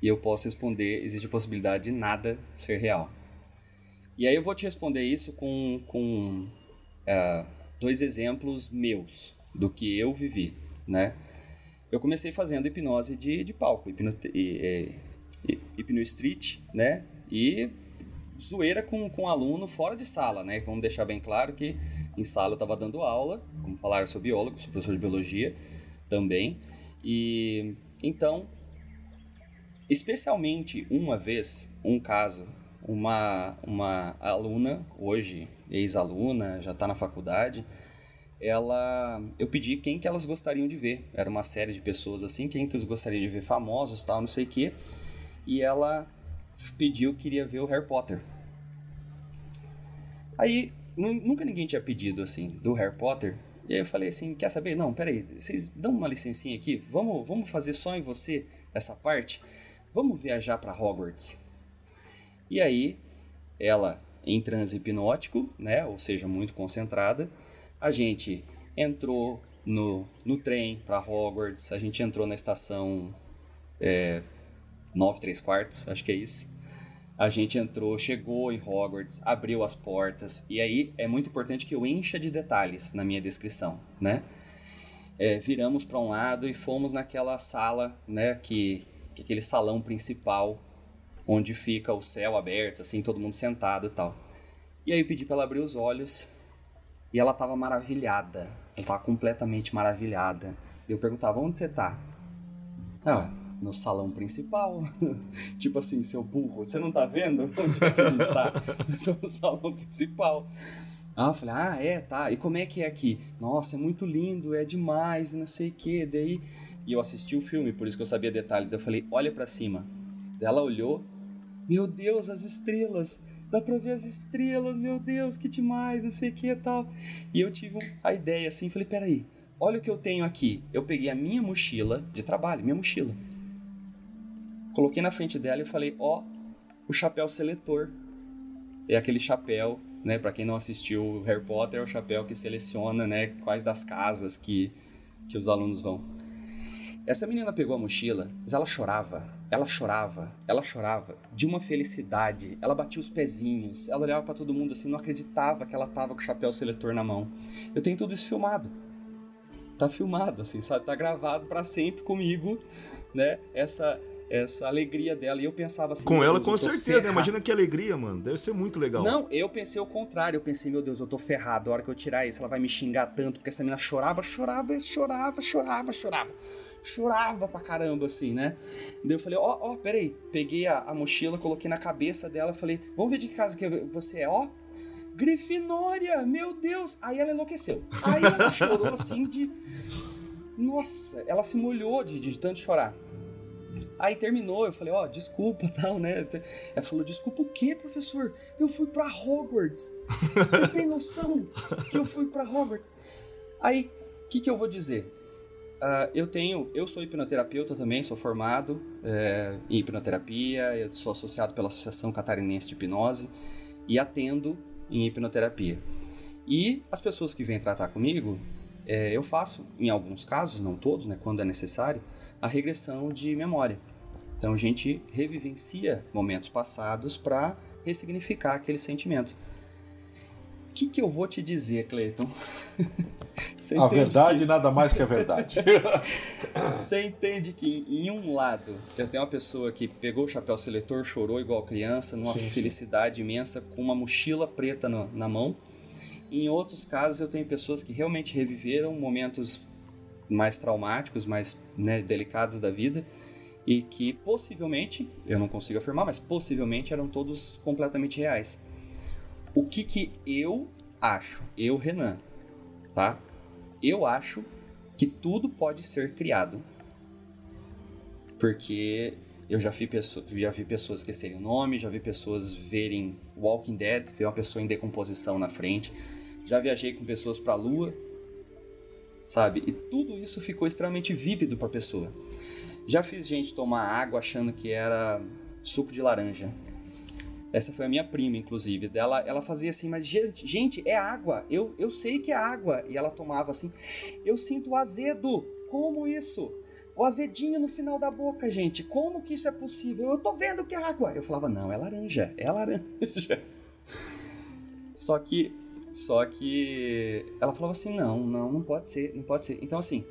e eu posso responder existe a possibilidade de nada ser real. E aí eu vou te responder isso com, com uh, dois exemplos meus do que eu vivi, né? Eu comecei fazendo hipnose de, de palco, hipno, hipno street, né? E zoeira com, com aluno fora de sala, né? Vamos deixar bem claro que em sala eu estava dando aula, como falaram, eu sou biólogo, sou professor de biologia também. E então, especialmente uma vez, um caso, uma, uma aluna, hoje ex-aluna, já está na faculdade, ela eu pedi quem que elas gostariam de ver. Era uma série de pessoas assim, quem que eles gostariam de ver famosos, tal, não sei o quê. E ela pediu queria ver o Harry Potter. Aí nunca ninguém tinha pedido assim do Harry Potter. E aí eu falei assim, quer saber? Não, peraí, vocês dão uma licencinha aqui, vamos, vamos fazer só em você essa parte. Vamos viajar para Hogwarts. E aí ela em transe hipnótico, né, ou seja, muito concentrada, a gente entrou no, no trem para Hogwarts, a gente entrou na estação é, 9 3 quartos, acho que é isso. A gente entrou, chegou em Hogwarts, abriu as portas, e aí é muito importante que eu encha de detalhes na minha descrição, né? É, viramos para um lado e fomos naquela sala, né, que, que aquele salão principal, onde fica o céu aberto, assim, todo mundo sentado e tal. E aí eu pedi para ela abrir os olhos e ela tava maravilhada. Ela tava completamente maravilhada. Eu perguntava, onde você tá? Ah, no salão principal. tipo assim, seu burro, você não tá vendo onde é que a gente tá? no salão principal. Ah, eu falei, ah, é, tá. E como é que é aqui? Nossa, é muito lindo, é demais, não sei o que. Daí. E eu assisti o filme, por isso que eu sabia detalhes. Eu falei, olha para cima. Ela olhou, meu Deus, as estrelas dá pra ver as estrelas, meu Deus, que demais, não sei o que e tal. E eu tive a ideia assim, falei, peraí, olha o que eu tenho aqui. Eu peguei a minha mochila de trabalho, minha mochila. Coloquei na frente dela e falei, ó, o chapéu seletor. É aquele chapéu, né, para quem não assistiu Harry Potter, é o chapéu que seleciona, né, quais das casas que, que os alunos vão. Essa menina pegou a mochila, mas ela chorava ela chorava, ela chorava de uma felicidade. Ela batia os pezinhos, ela olhava para todo mundo assim, não acreditava que ela tava com o chapéu seletor na mão. Eu tenho tudo isso filmado. Tá filmado assim, sabe? Tá gravado para sempre comigo, né? Essa essa alegria dela. E eu pensava assim. Com ela, com certeza, né? Imagina que alegria, mano. Deve ser muito legal. Não, eu pensei o contrário. Eu pensei, meu Deus, eu tô ferrado. A hora que eu tirar isso, ela vai me xingar tanto. Porque essa menina chorava, chorava, chorava, chorava, chorava. Chorava pra caramba, assim, né? Daí eu falei, ó, ó, peraí. Peguei a, a mochila, coloquei na cabeça dela. Falei, vamos ver de que casa que você é, ó. Grifinória, meu Deus! Aí ela enlouqueceu. Aí ela chorou assim de. Nossa, ela se molhou de, de tanto chorar. Aí terminou, eu falei, ó, oh, desculpa, tal, né? Ela falou, desculpa o quê, professor? Eu fui para Hogwarts. Você tem noção que eu fui para Hogwarts? Aí, o que, que eu vou dizer? Uh, eu tenho, eu sou hipnoterapeuta também, sou formado é, em hipnoterapia, eu sou associado pela Associação Catarinense de Hipnose e atendo em hipnoterapia. E as pessoas que vêm tratar comigo, é, eu faço, em alguns casos, não todos, né, quando é necessário, a regressão de memória. Então a gente revivencia momentos passados para ressignificar aquele sentimento. O que, que eu vou te dizer, Cleiton? a verdade que... nada mais que a verdade. Você entende que em um lado eu tenho uma pessoa que pegou o chapéu seletor, chorou igual criança, numa sim, felicidade sim. imensa, com uma mochila preta no, na mão. Em outros casos eu tenho pessoas que realmente reviveram momentos mais traumáticos, mais né, delicados da vida e que possivelmente, eu não consigo afirmar, mas possivelmente eram todos completamente reais. O que que eu acho, eu Renan, tá? Eu acho que tudo pode ser criado. Porque eu já vi, pessoas, já vi pessoas esquecerem o nome, já vi pessoas verem Walking Dead, ver uma pessoa em decomposição na frente. Já viajei com pessoas para a lua, sabe? E tudo isso ficou extremamente vívido para a pessoa. Já fiz gente tomar água achando que era suco de laranja. Essa foi a minha prima, inclusive. Dela, ela fazia assim, mas gente, é água. Eu, eu sei que é água. E ela tomava assim. Eu sinto azedo. Como isso? O azedinho no final da boca, gente. Como que isso é possível? Eu tô vendo que é água. Eu falava, não, é laranja. É laranja. Só que. Só que. Ela falava assim, não, não, não pode ser, não pode ser. Então, assim,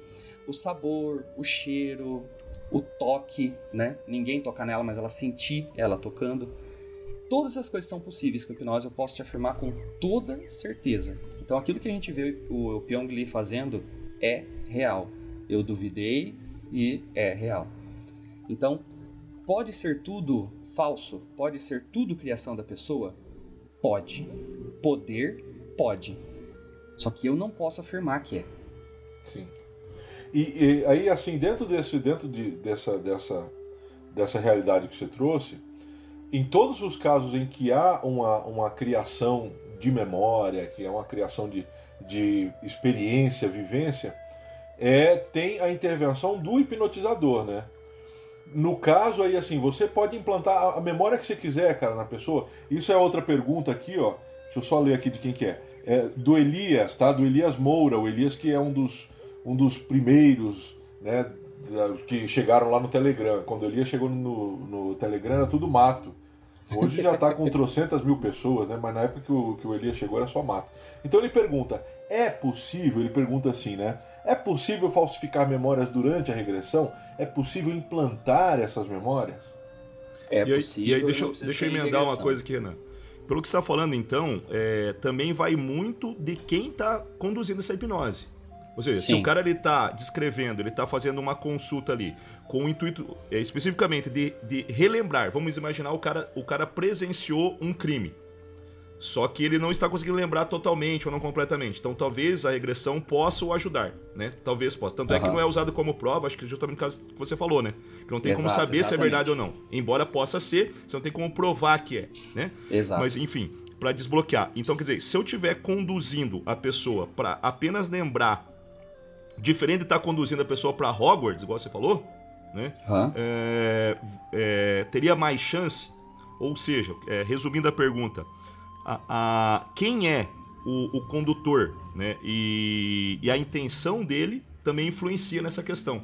o sabor, o cheiro, o toque, né? Ninguém tocar nela, mas ela sentir ela tocando Todas essas coisas são possíveis com hipnose, eu posso te afirmar com toda certeza. Então aquilo que a gente vê o, o Pyong Lee fazendo é real. Eu duvidei e é real. Então, pode ser tudo falso? Pode ser tudo criação da pessoa? Pode. Poder? Pode. Só que eu não posso afirmar que é. Sim. E, e aí, assim, dentro desse, dentro de, dessa, dessa, dessa realidade que você trouxe, em todos os casos em que há uma, uma criação de memória, que é uma criação de, de experiência, vivência, é, tem a intervenção do hipnotizador, né? No caso aí, assim, você pode implantar a memória que você quiser, cara, na pessoa. Isso é outra pergunta aqui, ó. Deixa eu só ler aqui de quem que é. É do Elias, tá? Do Elias Moura. O Elias que é um dos, um dos primeiros, né? que chegaram lá no Telegram. Quando o Elias chegou no, no Telegram era tudo mato. Hoje já está com trocentas mil pessoas, né? Mas na época que o, que o Elias chegou era só mato. Então ele pergunta: é possível? Ele pergunta assim, né? É possível falsificar memórias durante a regressão? É possível implantar essas memórias? É e possível. E aí, deixa, eu, deixa eu emendar uma coisa aqui, Renan. Pelo que você está falando, então, é, também vai muito de quem está conduzindo essa hipnose. Ou seja, Sim. se o cara ele tá descrevendo, ele tá fazendo uma consulta ali com o intuito é, especificamente de, de relembrar, vamos imaginar o cara, o cara presenciou um crime. Só que ele não está conseguindo lembrar totalmente ou não completamente. Então talvez a regressão possa o ajudar, né? Talvez possa. Tanto uhum. é que não é usado como prova, acho que justamente no caso que você falou, né? Que não tem Exato, como saber exatamente. se é verdade ou não. Embora possa ser, você não tem como provar que é, né? Exato. Mas enfim, para desbloquear. Então quer dizer, se eu estiver conduzindo a pessoa para apenas lembrar Diferente de estar tá conduzindo a pessoa para Hogwarts, igual você falou, né? Uhum. É, é, teria mais chance, ou seja, é, resumindo a pergunta, a, a quem é o, o condutor, né? E, e, a intenção dele também influencia nessa questão.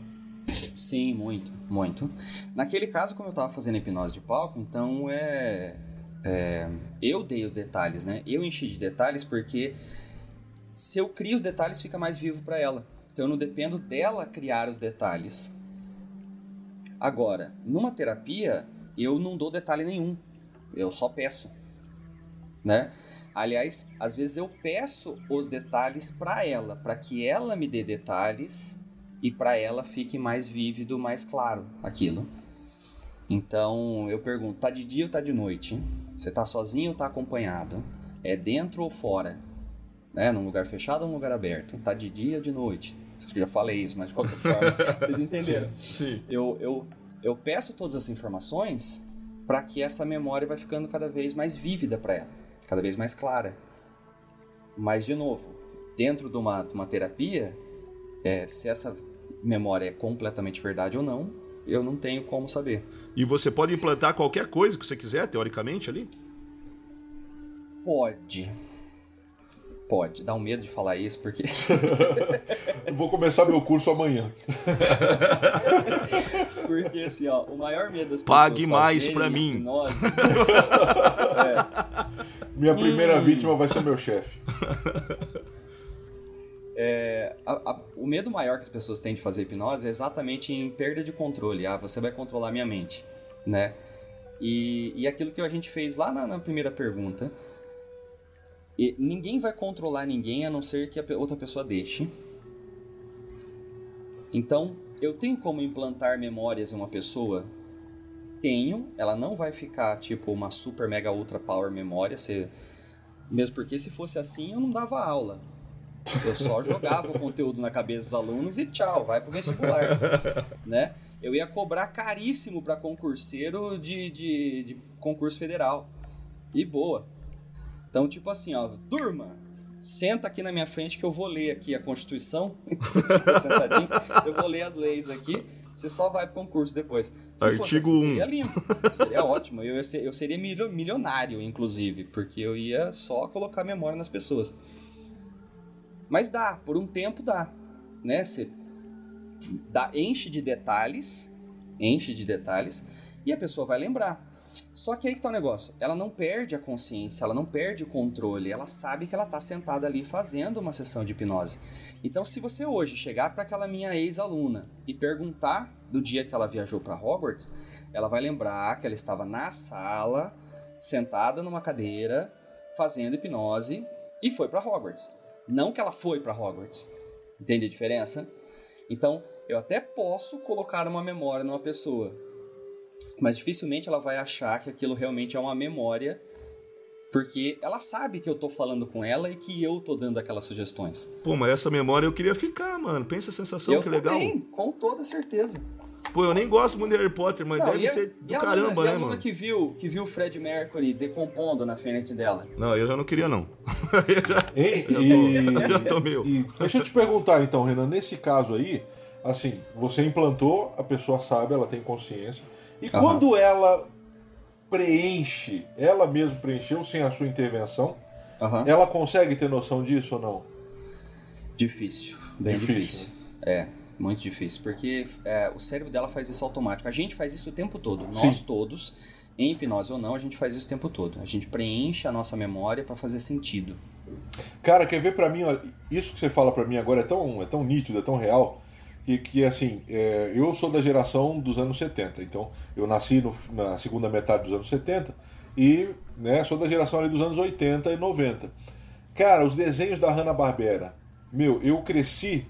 Sim, muito, muito. Naquele caso, como eu estava fazendo hipnose de palco, então é, é, eu dei os detalhes, né? Eu enchi de detalhes porque se eu crio os detalhes, fica mais vivo para ela. Então eu não dependo dela criar os detalhes. Agora, numa terapia, eu não dou detalhe nenhum. Eu só peço. Né? Aliás, às vezes eu peço os detalhes para ela, para que ela me dê detalhes e para ela fique mais vívido, mais claro aquilo. Então eu pergunto: tá de dia ou tá de noite? Você tá sozinho ou tá acompanhado? É dentro ou fora? Né? Num lugar fechado ou num lugar aberto? Tá de dia ou de noite? Acho que já falei isso, mas de qualquer forma, vocês entenderam. Sim. Eu, eu, eu peço todas essas informações para que essa memória vai ficando cada vez mais vívida para ela, cada vez mais clara. Mas, de novo, dentro de uma, de uma terapia, é, se essa memória é completamente verdade ou não, eu não tenho como saber. E você pode implantar qualquer coisa que você quiser, teoricamente, ali? Pode. Pode, dá um medo de falar isso, porque. Eu vou começar meu curso amanhã. porque assim, ó, o maior medo das pessoas. Pague mais pra mim. Hipnose, Minha primeira vítima vai ser meu chefe. É, a- a- o medo maior que as pessoas têm de fazer hipnose é exatamente em perda de controle. Ah, você vai controlar minha mente, né? E, e aquilo que a gente fez lá na, na primeira pergunta. E ninguém vai controlar ninguém a não ser que a outra pessoa deixe. Então, eu tenho como implantar memórias em uma pessoa? Tenho. Ela não vai ficar tipo uma super mega ultra power memória. Você... Mesmo porque se fosse assim eu não dava aula. Eu só jogava o conteúdo na cabeça dos alunos e tchau, vai pro vestibular, né? Eu ia cobrar caríssimo para concurseiro de, de, de concurso federal. E boa. Então, tipo assim, ó, durma, senta aqui na minha frente que eu vou ler aqui a Constituição. Você fica sentadinho, eu vou ler as leis aqui. Você só vai pro concurso depois. Se fosse Artigo assim, 1. seria lindo. Seria ótimo. Eu, ser- eu seria milio- milionário, inclusive, porque eu ia só colocar memória nas pessoas. Mas dá, por um tempo dá, né? Você dá, enche de detalhes, enche de detalhes, e a pessoa vai lembrar. Só que aí que tá o negócio, ela não perde a consciência, ela não perde o controle, ela sabe que ela tá sentada ali fazendo uma sessão de hipnose. Então, se você hoje chegar para aquela minha ex-aluna e perguntar do dia que ela viajou para Hogwarts, ela vai lembrar que ela estava na sala, sentada numa cadeira, fazendo hipnose e foi para Hogwarts. Não que ela foi para Hogwarts. Entende a diferença? Então, eu até posso colocar uma memória numa pessoa, mas dificilmente ela vai achar que aquilo realmente é uma memória, porque ela sabe que eu tô falando com ela e que eu tô dando aquelas sugestões. Pô, mas essa memória eu queria ficar, mano. Pensa a sensação, eu que legal. também, com toda certeza. Pô, eu nem gosto muito de Harry Potter, mas Não, deve e a- ser e do a caramba, aluna, e a né, aluna mano? que viu, que viu o Fred Mercury decompondo na frente dela. Não, eu já não queria, não. eu já, Hein? já E, tô, já tô meio. e deixa eu te perguntar então, Renan, nesse caso aí, assim, você implantou, a pessoa sabe, ela tem consciência, e Aham. quando ela preenche, ela mesma preencheu sem a sua intervenção, Aham. ela consegue ter noção disso ou não? Difícil, bem Difícil, difícil. É, muito difícil, porque é, o cérebro dela faz isso automático. A gente faz isso o tempo todo. Nós todos, em hipnose ou não, a gente faz isso o tempo todo. A gente preenche a nossa memória para fazer sentido. Cara, quer ver pra mim, isso que você fala pra mim agora é tão, é tão nítido, é tão real, que, que assim, é, eu sou da geração dos anos 70, então eu nasci no- na segunda metade dos anos 70 e né, sou da geração ali dos anos 80 e 90. Cara, os desenhos da Hanna-Barbera, meu, eu cresci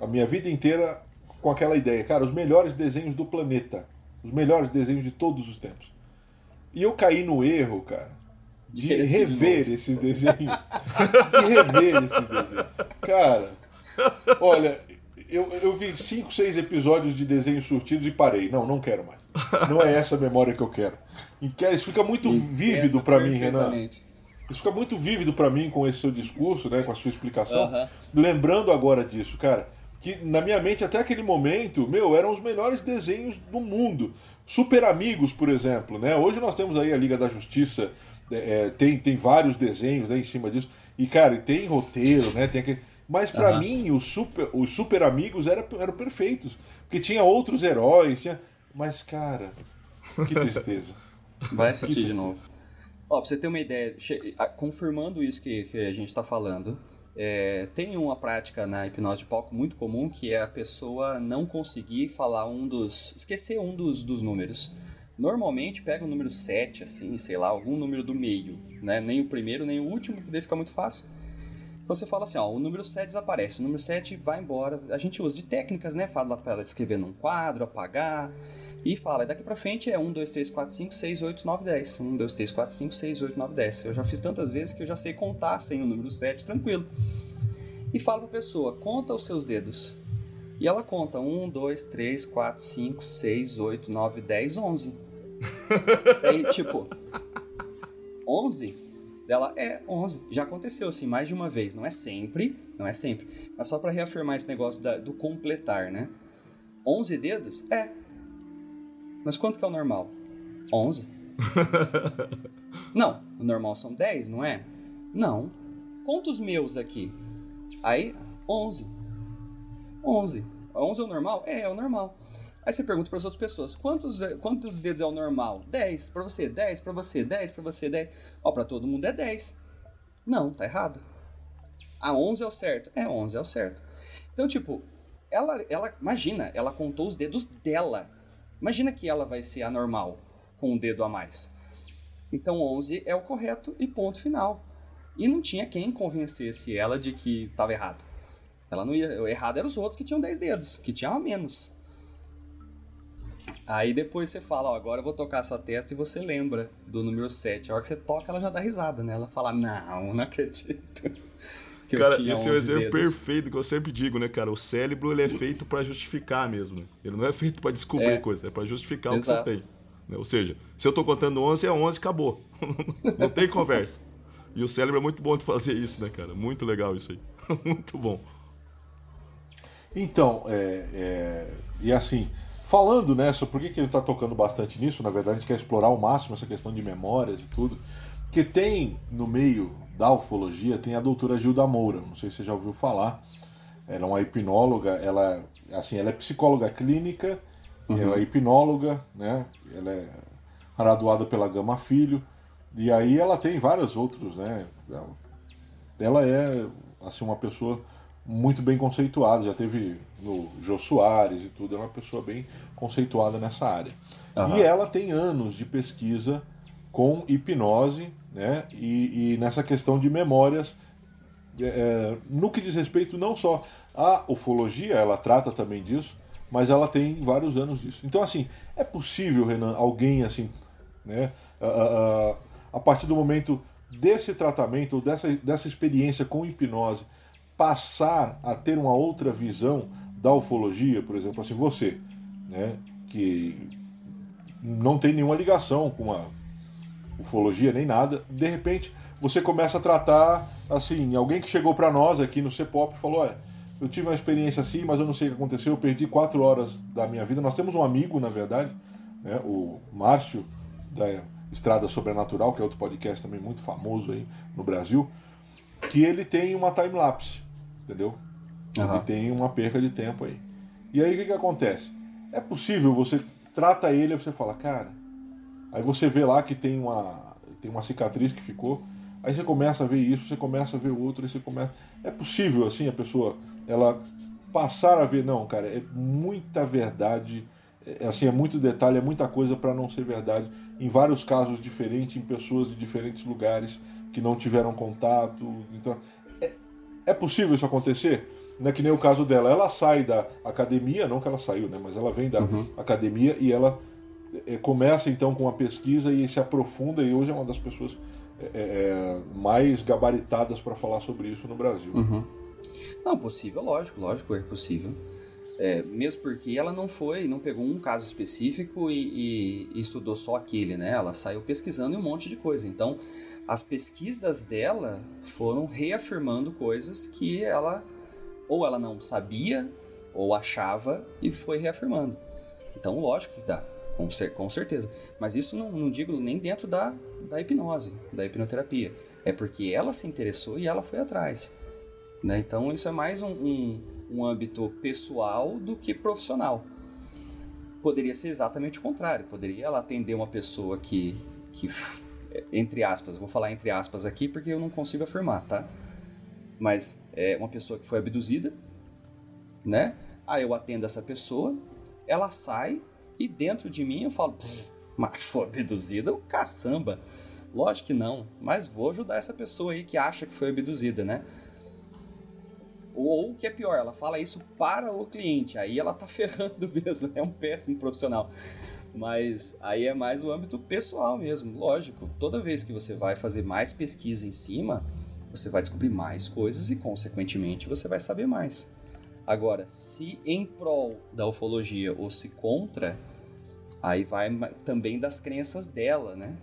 a minha vida inteira com aquela ideia, cara, os melhores desenhos do planeta, os melhores desenhos de todos os tempos. E eu caí no erro, cara, de rever esses desenhos. de rever esses desenhos. Cara, olha, eu, eu vi cinco, seis episódios de desenhos surtidos e parei. Não, não quero mais. Não é essa a memória que eu quero. Que- Isso fica muito vívido pra mim, Renan. Isso fica muito vívido pra mim com esse seu discurso, né, com a sua explicação. Aham. Lembrando agora disso, cara, que na minha mente até aquele momento, meu, eram os melhores desenhos do mundo. Super Amigos, por exemplo, né? Hoje nós temos aí a Liga da Justiça, é, é, tem, tem vários desenhos né, em cima disso. E, cara, tem roteiro, né? Tem aquele... Mas pra Aham. mim, os super, os super Amigos eram, eram perfeitos. Porque tinha outros heróis, tinha... Mas, cara, que tristeza. Vai assistir de novo. Ó, pra você ter uma ideia, confirmando isso que, que a gente tá falando, é, tem uma prática na hipnose de palco muito comum que é a pessoa não conseguir falar um dos. esquecer um dos, dos números. Normalmente pega o número 7, assim, sei lá, algum número do meio, né? Nem o primeiro, nem o último, que daí fica muito fácil. Então você fala assim, ó, o número 7 desaparece, o número 7 vai embora. A gente usa de técnicas, né? Fala pra ela escrever num quadro, apagar. E fala, e daqui pra frente é 1, 2, 3, 4, 5, 6, 8, 9, 10. 1, 2, 3, 4, 5, 6, 8, 9, 10. Eu já fiz tantas vezes que eu já sei contar sem o número 7, tranquilo. E fala pra pessoa, conta os seus dedos. E ela conta 1, 2, 3, 4, 5, 6, 8, 9, 10, 11. Aí, tipo, 11? Dela é 11. Já aconteceu assim mais de uma vez. Não é sempre, não é sempre. Mas só pra reafirmar esse negócio da- do completar, né? 11 dedos? É. Mas quanto que é o normal? 11. não, o normal são 10, não é? Não. conta os meus aqui. Aí, 11. 11. 11 é o normal? É, é o normal. Aí você pergunta para as outras pessoas, quantos, quantos dedos é o normal? 10 para você, 10 para você, 10 para você, 10. Ó, para todo mundo é 10. Não, tá errado. A 11 é o certo. É, 11 é o certo. Então, tipo, ela, ela, imagina, ela contou os dedos dela. Imagina que ela vai ser anormal com um dedo a mais. Então, 11 é o correto e ponto final. E não tinha quem convencesse ela de que estava errado. Ela não ia, o errado eram os outros que tinham 10 dedos, que tinham a menos. Aí depois você fala, ó, agora eu vou tocar a sua testa e você lembra do número 7. A hora que você toca, ela já dá risada, né? Ela fala, não, não acredito. Que cara, esse é o exemplo dedos. perfeito que eu sempre digo, né, cara? O cérebro ele é feito para justificar mesmo. Né? Ele não é feito para descobrir é. coisa, é para justificar Exato. o que você tem. Né? Ou seja, se eu tô contando 11, é 11, acabou. não tem conversa. E o cérebro é muito bom de fazer isso, né, cara? Muito legal isso aí. muito bom. Então, é, é, e assim, falando nessa, por que, que ele está tocando bastante nisso? Na verdade, a gente quer explorar ao máximo essa questão de memórias e tudo. Porque tem no meio da ufologia, tem a doutora Gilda Moura, não sei se você já ouviu falar. Ela é uma hipnóloga, ela, assim, ela é psicóloga clínica, uhum. ela é hipnóloga, né? Ela é graduada pela Gama Filho, e aí ela tem vários outros, né? Ela é, assim, uma pessoa muito bem conceituada, já teve no Jô Soares e tudo, é uma pessoa bem conceituada nessa área. Uhum. E ela tem anos de pesquisa com hipnose, né? E, e nessa questão de memórias, é, é, no que diz respeito não só à ufologia, ela trata também disso, mas ela tem vários anos disso. Então, assim, é possível, Renan, alguém assim, né? A, a, a partir do momento desse tratamento, dessa, dessa experiência com hipnose, passar a ter uma outra visão da ufologia, por exemplo, assim, você, né, que não tem nenhuma ligação com a ufologia nem nada, de repente você começa a tratar assim, alguém que chegou para nós aqui no Cepop e falou, olha, eu tive uma experiência assim, mas eu não sei o que aconteceu, eu perdi quatro horas da minha vida. Nós temos um amigo, na verdade, né, o Márcio, da Estrada Sobrenatural, que é outro podcast também muito famoso aí no Brasil, que ele tem uma time-lapse entendeu? Uhum. E tem uma perca de tempo aí. E aí o que, que acontece? É possível, você trata ele e você fala, cara. Aí você vê lá que tem uma, tem uma cicatriz que ficou. Aí você começa a ver isso, você começa a ver outro, aí você começa. É possível, assim, a pessoa ela passar a ver, não, cara, é muita verdade, é, assim, é muito detalhe, é muita coisa para não ser verdade. Em vários casos diferentes, em pessoas de diferentes lugares que não tiveram contato. Então, é possível isso acontecer? Não é que nem o caso dela. Ela sai da academia, não que ela saiu, né? Mas ela vem da uhum. academia e ela é, começa então com a pesquisa e se aprofunda e hoje é uma das pessoas é, mais gabaritadas para falar sobre isso no Brasil. Uhum. Não, possível, lógico, lógico, é possível. É, mesmo porque ela não foi, não pegou um caso específico e, e, e, estudou só aquele, né? Ela saiu pesquisando um monte de coisa. Então, as pesquisas dela foram reafirmando coisas que ela ou ela não sabia ou achava e foi reafirmando. Então, lógico que dá, com, cer com certeza. Mas isso não, não digo nem dentro da, da hipnose, da hipnoterapia. É porque ela se interessou e ela foi atrás. Né? Então, isso é mais um, um, um âmbito pessoal do que profissional. Poderia ser exatamente o contrário. Poderia ela atender uma pessoa que, que entre aspas, vou falar entre aspas aqui porque eu não consigo afirmar, tá? Mas é uma pessoa que foi abduzida, né? Aí eu atendo essa pessoa, ela sai e dentro de mim eu falo, mas foi abduzida o caçamba. Lógico que não, mas vou ajudar essa pessoa aí que acha que foi abduzida, né? Ou o que é pior, ela fala isso para o cliente, aí ela tá ferrando mesmo, é um péssimo profissional. Mas aí é mais o âmbito pessoal mesmo, lógico. Toda vez que você vai fazer mais pesquisa em cima, você vai descobrir mais coisas e, consequentemente, você vai saber mais. Agora, se em prol da ufologia ou se contra, aí vai também das crenças dela, né?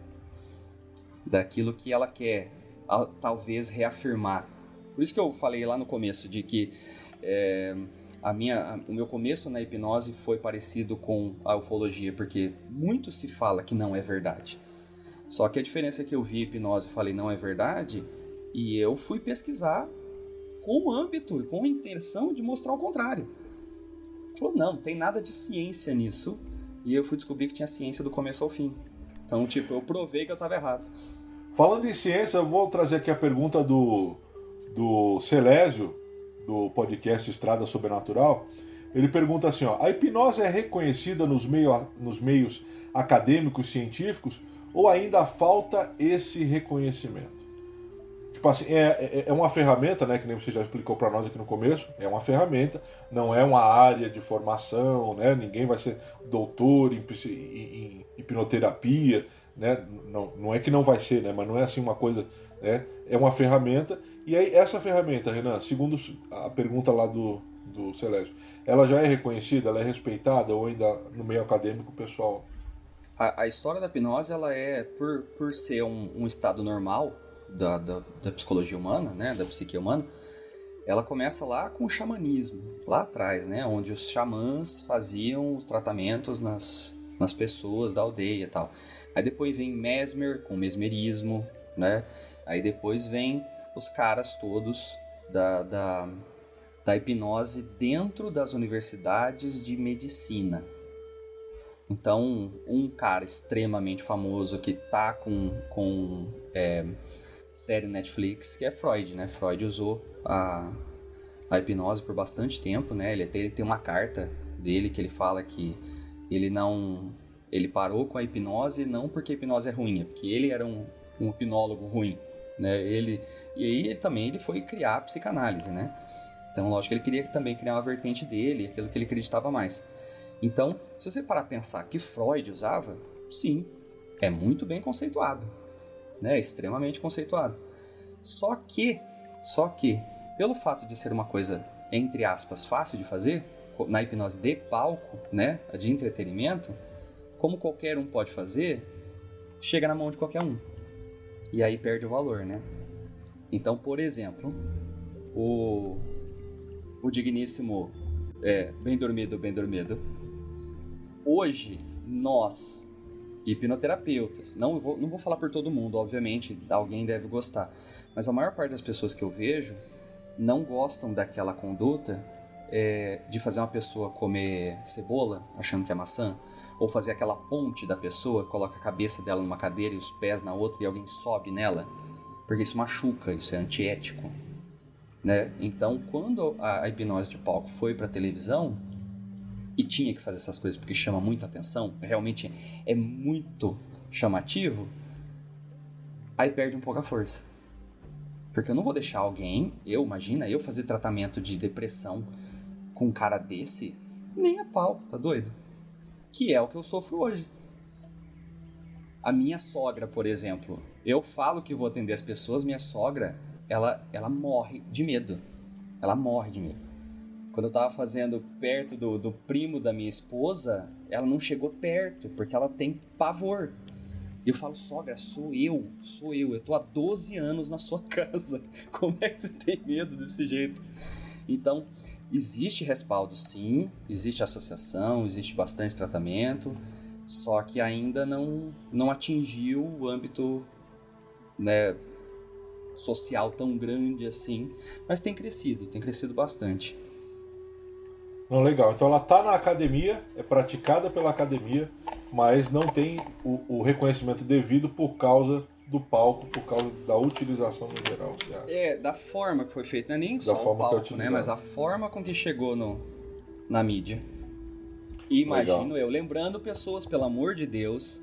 Daquilo que ela quer, talvez, reafirmar. Por isso que eu falei lá no começo de que é, a minha, o meu começo na hipnose foi parecido com a ufologia, porque muito se fala que não é verdade. Só que a diferença que eu vi hipnose e falei não é verdade, E eu fui pesquisar com o âmbito e com a intenção de mostrar o contrário. Falou, não, não tem nada de ciência nisso. E eu fui descobrir que tinha ciência do começo ao fim. Então, tipo, eu provei que eu estava errado. Falando em ciência, eu vou trazer aqui a pergunta do, do Celésio, do podcast Estrada Sobrenatural. Ele pergunta assim: ó, a hipnose é reconhecida nos, meio, nos meios acadêmicos, científicos, ou ainda falta esse reconhecimento? Tipo assim, é, é, é uma ferramenta, né? Que nem você já explicou para nós aqui no começo. É uma ferramenta, não é uma área de formação, né? Ninguém vai ser doutor em, em, em hipnoterapia, né? Não, não é que não vai ser, né? Mas não é assim uma coisa, né? É uma ferramenta. E aí, essa ferramenta, Renan, segundo a pergunta lá do, do Celeste, ela já é reconhecida, ela é respeitada ou ainda no meio acadêmico, pessoal? A, a história da hipnose, ela é, por, por ser um, um estado normal, da, da, da, psicologia humana, né, da psique humana, ela começa lá com o xamanismo, lá atrás, né, onde os xamãs faziam os tratamentos nas, nas pessoas da aldeia e tal. Aí depois vem Mesmer com mesmerismo, né, aí depois vem os caras todos da, da, da hipnose dentro das universidades de medicina. Então, um cara extremamente famoso que tá com, com é, série Netflix, que é Freud, né? Freud usou a, a hipnose por bastante tempo, né? Ele até tem uma carta dele que ele fala que ele não ele parou com a hipnose não porque a hipnose é ruim, é porque ele era um, um hipnólogo ruim, né? Ele e aí ele também ele foi criar a psicanálise, né? Então, lógico que ele queria também criar uma vertente dele, aquilo que ele acreditava mais. Então, se você parar a pensar que Freud usava, sim, é muito bem conceituado né? Extremamente conceituado. Só que, só que, pelo fato de ser uma coisa entre aspas fácil de fazer, na hipnose de palco, né, de entretenimento, como qualquer um pode fazer, chega na mão de qualquer um. E aí perde o valor, né? Então, por exemplo, o, o digníssimo é, Bem Dormido, Bem Dormido. Hoje, nós, hipnoterapeutas. Não vou, não vou falar por todo mundo, obviamente, alguém deve gostar. Mas a maior parte das pessoas que eu vejo não gostam daquela conduta é, de fazer uma pessoa comer cebola, achando que é maçã, ou fazer aquela ponte da pessoa, coloca a cabeça dela numa cadeira e os pés na outra e alguém sobe nela, porque isso machuca, isso é antiético. Né? Então, quando a, hipnose de palco foi para televisão, e tinha que fazer essas coisas porque chama muita atenção, realmente é muito chamativo, aí perde um pouco a força. Porque eu não vou deixar alguém, eu, imagina, eu fazer tratamento de depressão com um cara desse, nem a pau, tá doido? Que é o que eu sofro hoje. A minha sogra, por exemplo, eu falo que vou atender as pessoas, minha sogra, ela, ela morre de medo. Ela morre de medo. Quando eu tava fazendo perto do, do primo da minha esposa, ela não chegou perto, porque ela tem pavor. E eu falo, sogra, sou eu, sou eu, eu tô há 12 anos na sua casa. Como é que você tem medo desse jeito? Então, existe respaldo sim, existe associação, existe bastante tratamento, só que ainda não, não atingiu o âmbito né, social tão grande assim, mas tem crescido, tem crescido bastante. Não, legal. Então ela está na academia, é praticada pela academia, mas não tem o, o, reconhecimento devido por causa do palco, por causa da utilização no geral. É, da forma que foi feito, não é nem da só o é palco, né? Mas a forma com que chegou no, na mídia. E imagino legal. eu, lembrando pessoas, pelo amor de Deus,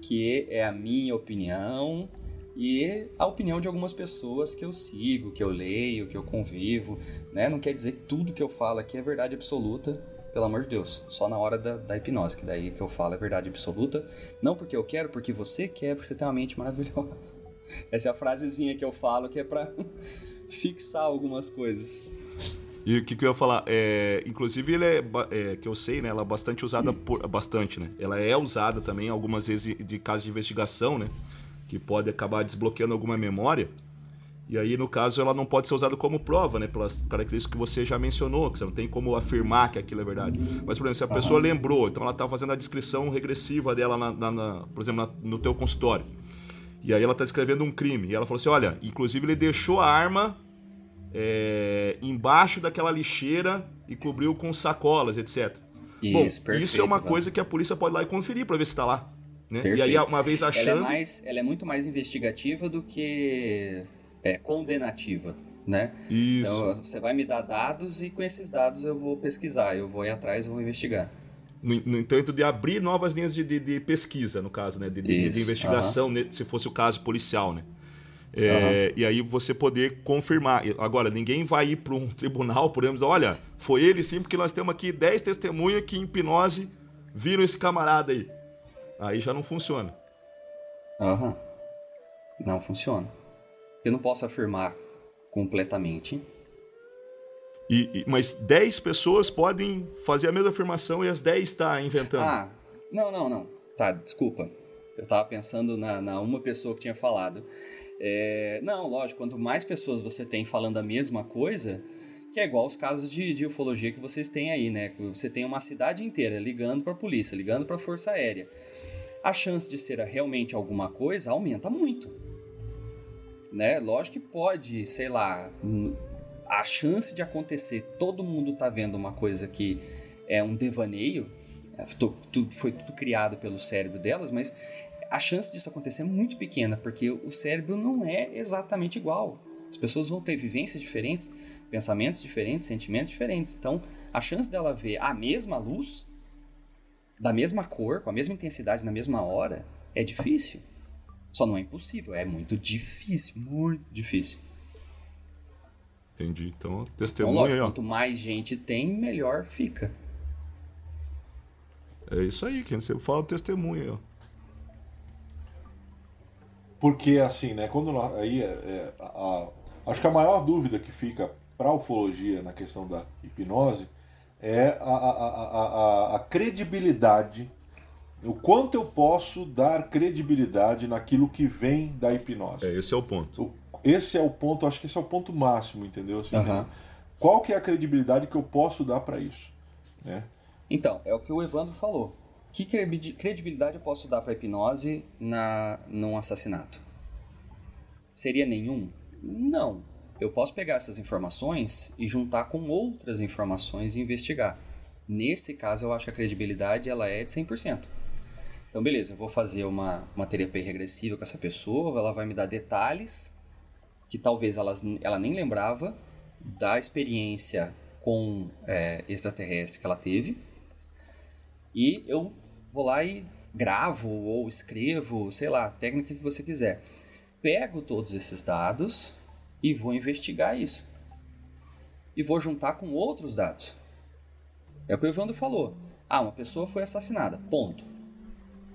que é a minha opinião, e a opinião de algumas pessoas que eu sigo, que eu leio, que eu convivo, né? Não quer dizer que tudo que eu falo aqui é verdade absoluta, pelo amor de Deus. Só na hora da, da hipnose, que daí que eu falo é verdade absoluta. Não porque eu quero, porque você quer, porque você tem uma mente maravilhosa. Essa é a frasezinha que eu falo que é pra fixar algumas coisas. E o que, que eu ia falar? É, inclusive, ele é, é, que eu sei, né? Ela é bastante usada por. Bastante, né? Ela é usada também algumas vezes de casos de investigação, né? Que pode acabar desbloqueando alguma memória. E aí, no caso, ela não pode ser usada como prova, né? Pelas características que você já mencionou, que você não tem como afirmar que aquilo é verdade. Mas, por exemplo, se a pessoa lembrou, então ela está fazendo a descrição regressiva dela, na, na, na, por exemplo, no teu consultório. E aí ela tá descrevendo um crime. E ela falou assim: olha, inclusive ele deixou a arma é, embaixo daquela lixeira e cobriu com sacolas, etc. Isso, Bom, perfeito, isso é uma coisa que a polícia pode ir lá e conferir pra ver se tá lá. Né? E aí, uma vez Ela é, achando. mais, ela é muito mais investigativa do que é, condenativa, né? Isso. Então, você vai me dar dados e com esses dados eu vou pesquisar, eu vou ir atrás, eu vou investigar. No, no entanto, de abrir novas linhas de, de- de pesquisa, no caso, né? De, de- investigação, né? se fosse o caso policial, né? É, E aí você poder confirmar. E Agora, ninguém vai ir para um tribunal, por exemplo, dizer, olha, foi ele sim, porque nós temos aqui 10 testemunhas que em hipnose viram esse camarada aí. Aí já não funciona. Aham. Não funciona. Eu não posso afirmar completamente. E, e- mas 10 pessoas podem fazer a mesma afirmação e as 10 está inventando. Ah, não, não, não. Tá, desculpa. Eu tava pensando na, na uma pessoa que tinha falado. É, não, lógico, quanto mais pessoas você tem falando a mesma coisa, que é igual os casos de, de ufologia que vocês têm aí, né? Você tem uma cidade inteira ligando pra polícia, ligando pra força aérea. A chance de ser realmente alguma coisa aumenta muito. Né? Lógico que pode, sei lá, a chance de acontecer, todo mundo tá vendo uma coisa que é um devaneio, é, foi tudo criado pelo cérebro delas, mas a chance disso acontecer é muito pequena, porque o cérebro não é exatamente igual. As pessoas vão ter vivências diferentes, pensamentos diferentes, sentimentos diferentes. Então, a chance dela ver a mesma luz, da mesma cor, com a mesma intensidade na mesma hora, é difícil. Só não é impossível, é muito difícil, muito difícil. Entendi. Então, Então, testemunha lógico, aí, ó. quanto mais gente tem, melhor fica. É isso aí, quem você fala testemunha ó. Porque assim, né? Quando nós- aí é, é, a- a- acho que a maior dúvida que fica para a ufologia na questão da hipnose é a, a, a, a, a credibilidade, o quanto eu posso dar credibilidade naquilo que vem da hipnose. É, esse é o ponto. O- Esse é o ponto, acho que esse é o ponto máximo, entendeu? Assim, Aham. Qual que é a credibilidade que eu posso dar para isso? Né? Então, é o que o Evandro falou. Que credi- credibilidade eu posso dar para hipnose na, num assassinato? Seria nenhum? Não. Eu posso pegar essas informações e juntar com outras informações e investigar. Nesse caso, eu acho que a credibilidade ela é de 100%. Então, beleza, eu vou fazer uma, uma terapia regressiva com essa pessoa, ela vai me dar detalhes que talvez elas, ela nem lembrava da experiência com é, extraterrestre que ela teve. E eu vou lá e gravo ou escrevo, sei lá, técnica que você quiser. Pego todos esses dados e vou investigar isso. E vou juntar com outros dados. É o que o Evandro falou. Ah, uma pessoa foi assassinada, ponto.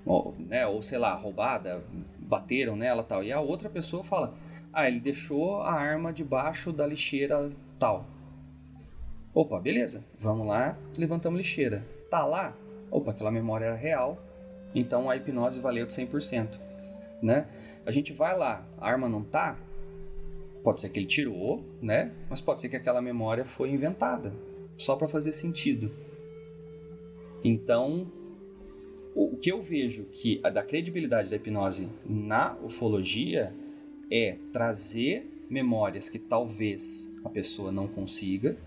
Ou, né, ou sei lá, roubada, bateram nela tal. E a outra pessoa fala: Ah, ele deixou a arma debaixo da lixeira tal. Opa, beleza, vamos lá, levantamos lixeira. Tá lá? Opa, aquela memória era real, então a hipnose valeu de 100%. Né? A gente vai lá, a arma não tá? Pode ser que ele tirou, né? Mas pode ser que aquela memória foi inventada, só para fazer sentido. Então, o que eu vejo que a da credibilidade da hipnose na ufologia é trazer memórias que talvez a pessoa não consiga,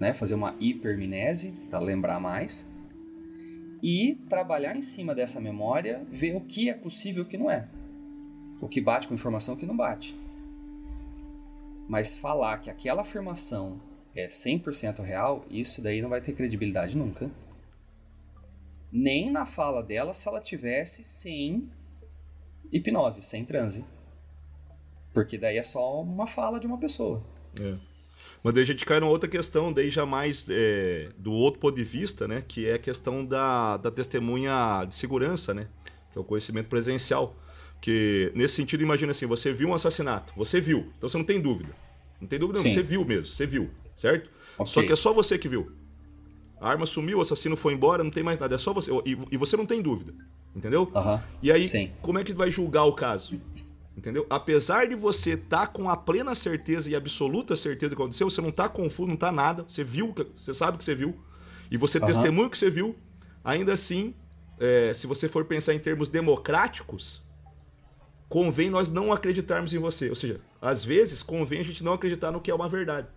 né, fazer uma hipermnese para lembrar mais e trabalhar em cima dessa memória, ver o que é possível e o que não é. O que bate com informação o que não bate. Mas falar que aquela afirmação é 100% real, isso daí não vai ter credibilidade nunca. Nem na fala dela se ela tivesse sem hipnose, sem transe. Porque daí é só uma fala de uma pessoa. É. Mas daí a gente cai numa outra questão, daí já mais é, do outro ponto de vista, né? Que é a questão da, da testemunha de segurança, né? Que é o conhecimento presencial. Que nesse sentido, imagina assim, você viu um assassinato, você viu, então você não tem dúvida. Não tem dúvida, não, você viu mesmo, você viu, certo? Ok. Só que é só você que viu. A arma sumiu, o assassino foi embora, não tem mais nada, é só você. E, e você não tem dúvida, entendeu? Aham. E aí, Sim. como é que vai julgar o caso? Entendeu? Apesar de você estar com a plena certeza e absoluta certeza do que aconteceu, você não tá confuso, não tá nada, você viu, você sabe que você viu, e você Aham. testemunha o que você viu, ainda assim, é, se você for pensar em termos democráticos, convém nós não acreditarmos em você. Ou seja, às vezes convém a gente não acreditar no que é uma verdade.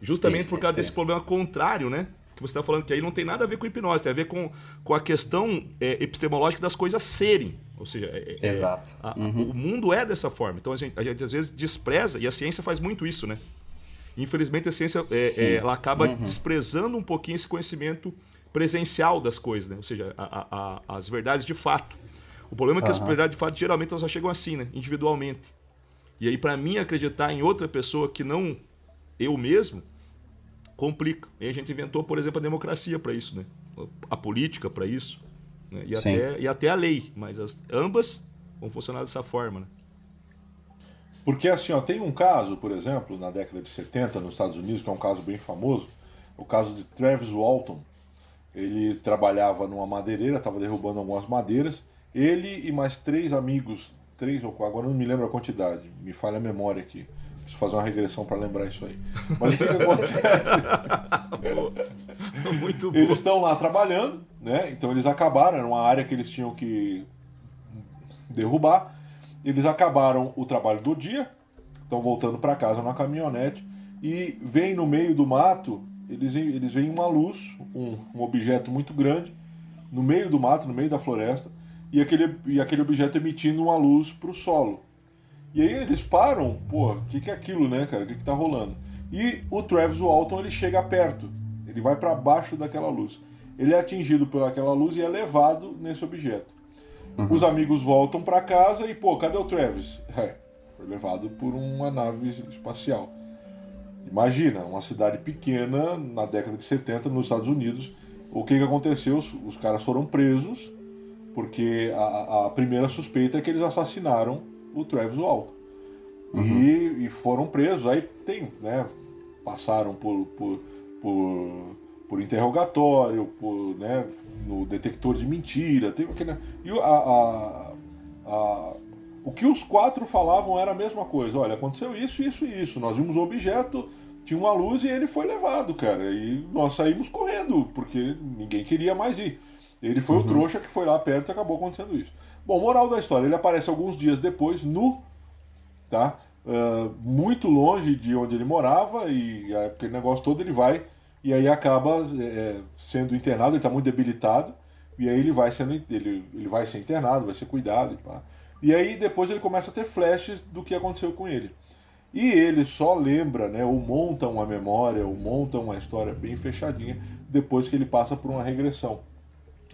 Justamente Isso, por causa é desse problema contrário, né? Que você está falando que aí não tem nada a ver com hipnose, tem a ver com, com a questão é, epistemológica das coisas serem. Ou seja, é- é- Exato. a- Uhum. o mundo é dessa forma. Então a gente, a gente às vezes despreza, e a ciência faz muito isso, né? Infelizmente a ciência é, é, ela acaba Uhum. desprezando um pouquinho esse conhecimento presencial das coisas, né? Ou seja, a- a- as verdades de fato. O problema é que as Aham. verdades de fato geralmente elas só chegam assim, né? Individualmente. E aí, para mim, acreditar em outra pessoa que não eu mesmo complica. E a gente inventou, por exemplo, a democracia para isso, né? A política para isso. né? E, Sim. até, e até a lei. Mas as, ambas vão funcionar dessa forma, né? Porque assim, ó, tem um caso, por exemplo, na década de 70 nos Estados Unidos, que é um caso bem famoso, o caso de Travis Walton. Ele trabalhava numa madeireira, estava derrubando algumas madeiras. Ele e mais três amigos, três ou quatro, agora não me lembro a quantidade, me falha a memória aqui. Preciso fazer uma regressão para lembrar isso aí. Mas o que, que acontece? Muito bom. Eles estão lá trabalhando, né? Então eles acabaram, era uma área que eles tinham que derrubar. Eles acabaram o trabalho do dia, estão voltando para casa na caminhonete e vem no meio do mato, eles, eles veem uma luz, um, um objeto muito grande, no meio do mato, no meio da floresta, e aquele, e aquele objeto emitindo uma luz para o solo. E aí eles param, pô, o que, que é aquilo, né, cara? O que, que tá rolando? E o Travis Walton ele chega perto, ele vai para baixo daquela luz. Ele é atingido por aquela luz e é levado nesse objeto. Os amigos voltam para casa e, pô, cadê o Travis? É, foi levado por uma nave espacial. Imagina, uma cidade pequena na década de 70 nos Estados Unidos. O que, que aconteceu? Os, os caras foram presos porque a, a primeira suspeita é que eles assassinaram o Travis Walton. E, e foram presos. Aí tem, né? Passaram por, por, por, por interrogatório, por, né, no detector de mentira. Teve aquele, e o- a, a, a- o que os quatro falavam era a mesma coisa. Olha, aconteceu isso, isso e isso. Nós vimos o objeto, tinha uma luz e ele foi levado, cara. E nós saímos correndo, porque ninguém queria mais ir. Ele foi o trouxa que foi lá perto e acabou acontecendo isso. Bom, moral da história, ele aparece alguns dias depois nu, tá? Ah, muito longe de onde ele morava e aí, aquele negócio todo ele vai e aí acaba é, sendo internado, ele está muito debilitado e aí ele vai sendo ele, ele vai ser internado, vai ser cuidado e pá. E aí depois ele começa a ter flashes do que aconteceu com ele. E ele só lembra, né, ou monta uma memória, ou monta uma história bem fechadinha depois que ele passa por uma regressão.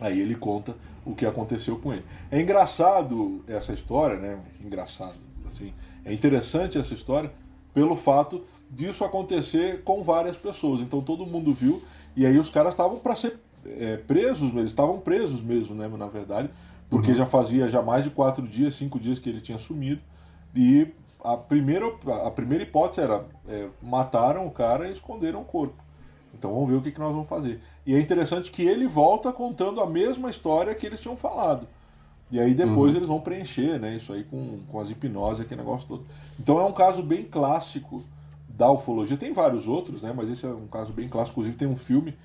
Aí ele conta o que aconteceu com ele. É engraçado essa história, né? Engraçado, assim. É interessante essa história pelo fato disso acontecer com várias pessoas. Então todo mundo viu e aí os caras estavam para ser é, presos, eles estavam presos mesmo, né? Na verdade, porque já fazia já mais de quatro dias, cinco dias que ele tinha sumido e a primeira a primeira hipótese era é, mataram o cara e esconderam o corpo. Então vamos ver o que, que nós vamos fazer. E é interessante que ele volta contando a mesma história que eles tinham falado. E aí depois eles vão preencher, né? Isso aí com, com as hipnoses, aquele negócio todo. Então é um caso bem clássico da ufologia. Tem vários outros, né? Mas esse é um caso bem clássico. Inclusive tem um filme,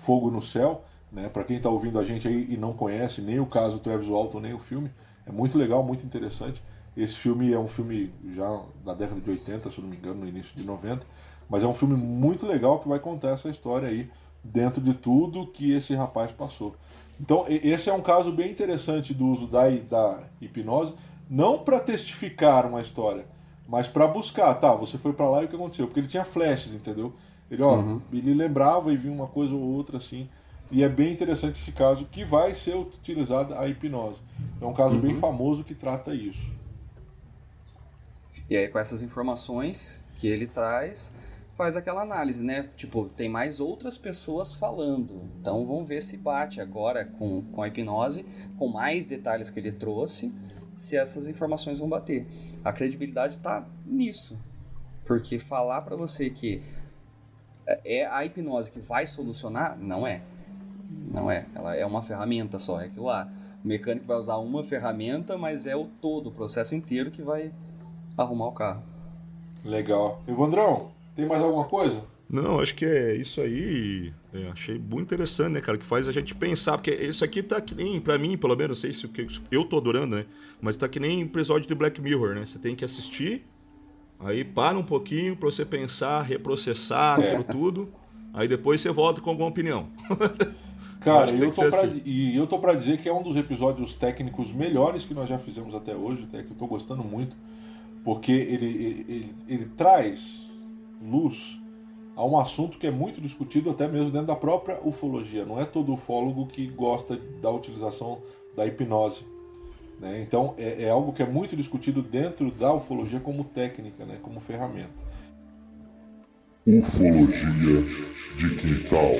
Fogo no Céu, né? Para quem está ouvindo a gente aí e não conhece nem o caso Travis Walton, nem o filme, é muito legal, muito interessante. Esse filme é um filme já da década de 80, se não me engano, no início de 90. Mas é um filme muito legal que vai contar essa história aí dentro de tudo que esse rapaz passou. Então, esse é um caso bem interessante do uso da, da hipnose, não para testificar uma história, mas para buscar, tá, você foi para lá e o que aconteceu? Porque ele tinha flashes, entendeu? Ele, ó, ele lembrava e via uma coisa ou outra assim. E é bem interessante esse caso que vai ser utilizada a hipnose. É um caso bem famoso que trata isso. E aí, com essas informações que ele traz, faz aquela análise, né? Tipo, tem mais outras pessoas falando. Então, vamos ver se bate agora com, com a hipnose, com mais detalhes que ele trouxe, se essas informações vão bater. A credibilidade tá nisso. Porque falar para você que é a hipnose que vai solucionar, não é. Não é. Ela é uma ferramenta só, é aquilo lá. O mecânico vai usar uma ferramenta, mas é o todo, o processo inteiro que vai arrumar o carro. Legal. Evandrão, tem mais alguma coisa? Não, acho que é isso aí. É, achei muito interessante, né, cara? Que faz a gente pensar. Porque isso aqui tá que nem, pra mim, pelo menos, não sei se o que eu tô adorando, né? Mas tá que nem episódio de Black Mirror, né? Você tem que assistir, aí para um pouquinho pra você pensar, reprocessar é. aquilo tudo. Aí depois você volta com alguma opinião. Cara, eu, eu tô pra, assim. e eu tô pra dizer que é um dos episódios técnicos melhores que nós já fizemos até hoje, até que eu tô gostando muito, porque ele, ele, ele, ele traz luz a um assunto que é muito discutido até mesmo dentro da própria ufologia. Não é todo ufólogo que gosta da utilização da hipnose. Né? Então é, é, algo que é muito discutido dentro da ufologia como técnica, né? como ferramenta. Ufologia de quintal.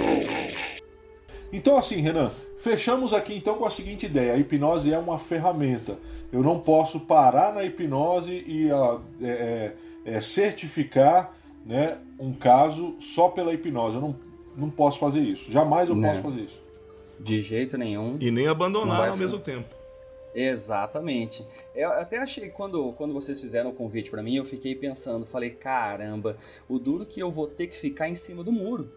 Então assim, Renan, fechamos aqui então com a seguinte ideia: a hipnose é uma ferramenta. Eu não posso parar na hipnose e uh, é, é, certificar né, um caso só pela hipnose. Eu não, não posso fazer isso. Jamais eu não. posso fazer isso. De jeito nenhum. E nem abandonar ao mesmo tempo. Exatamente. Eu até achei quando, quando vocês fizeram o convite para mim, eu fiquei pensando, falei, caramba, o duro que eu vou ter que ficar em cima do muro.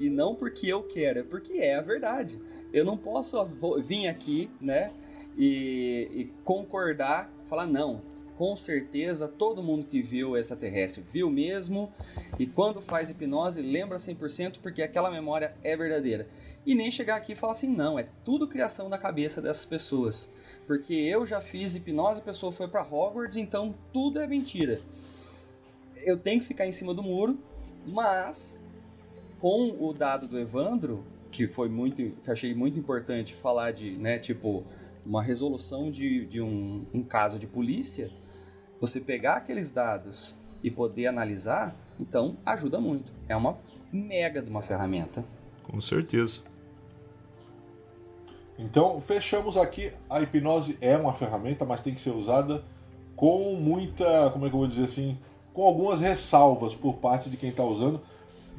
E não porque eu quero, é porque é a verdade. Eu não posso vir aqui, né, e, e concordar, falar não, com certeza todo mundo que viu extraterrestre viu mesmo, e quando faz hipnose lembra 100% porque aquela memória é verdadeira. E nem chegar aqui e falar assim, não, é tudo criação da cabeça dessas pessoas. Porque eu já fiz hipnose, a pessoa foi para Hogwarts, então tudo é mentira. Eu tenho que ficar em cima do muro, mas com o dado do Evandro, que foi muito, que achei muito importante falar de, né, tipo, uma resolução de, de um, um caso de polícia, você pegar aqueles dados e poder analisar, então ajuda muito. É uma mega de uma ferramenta. Com certeza. Então, fechamos aqui. A hipnose é uma ferramenta, mas tem que ser usada com muita, como é que eu vou dizer assim, com algumas ressalvas por parte de quem está usando,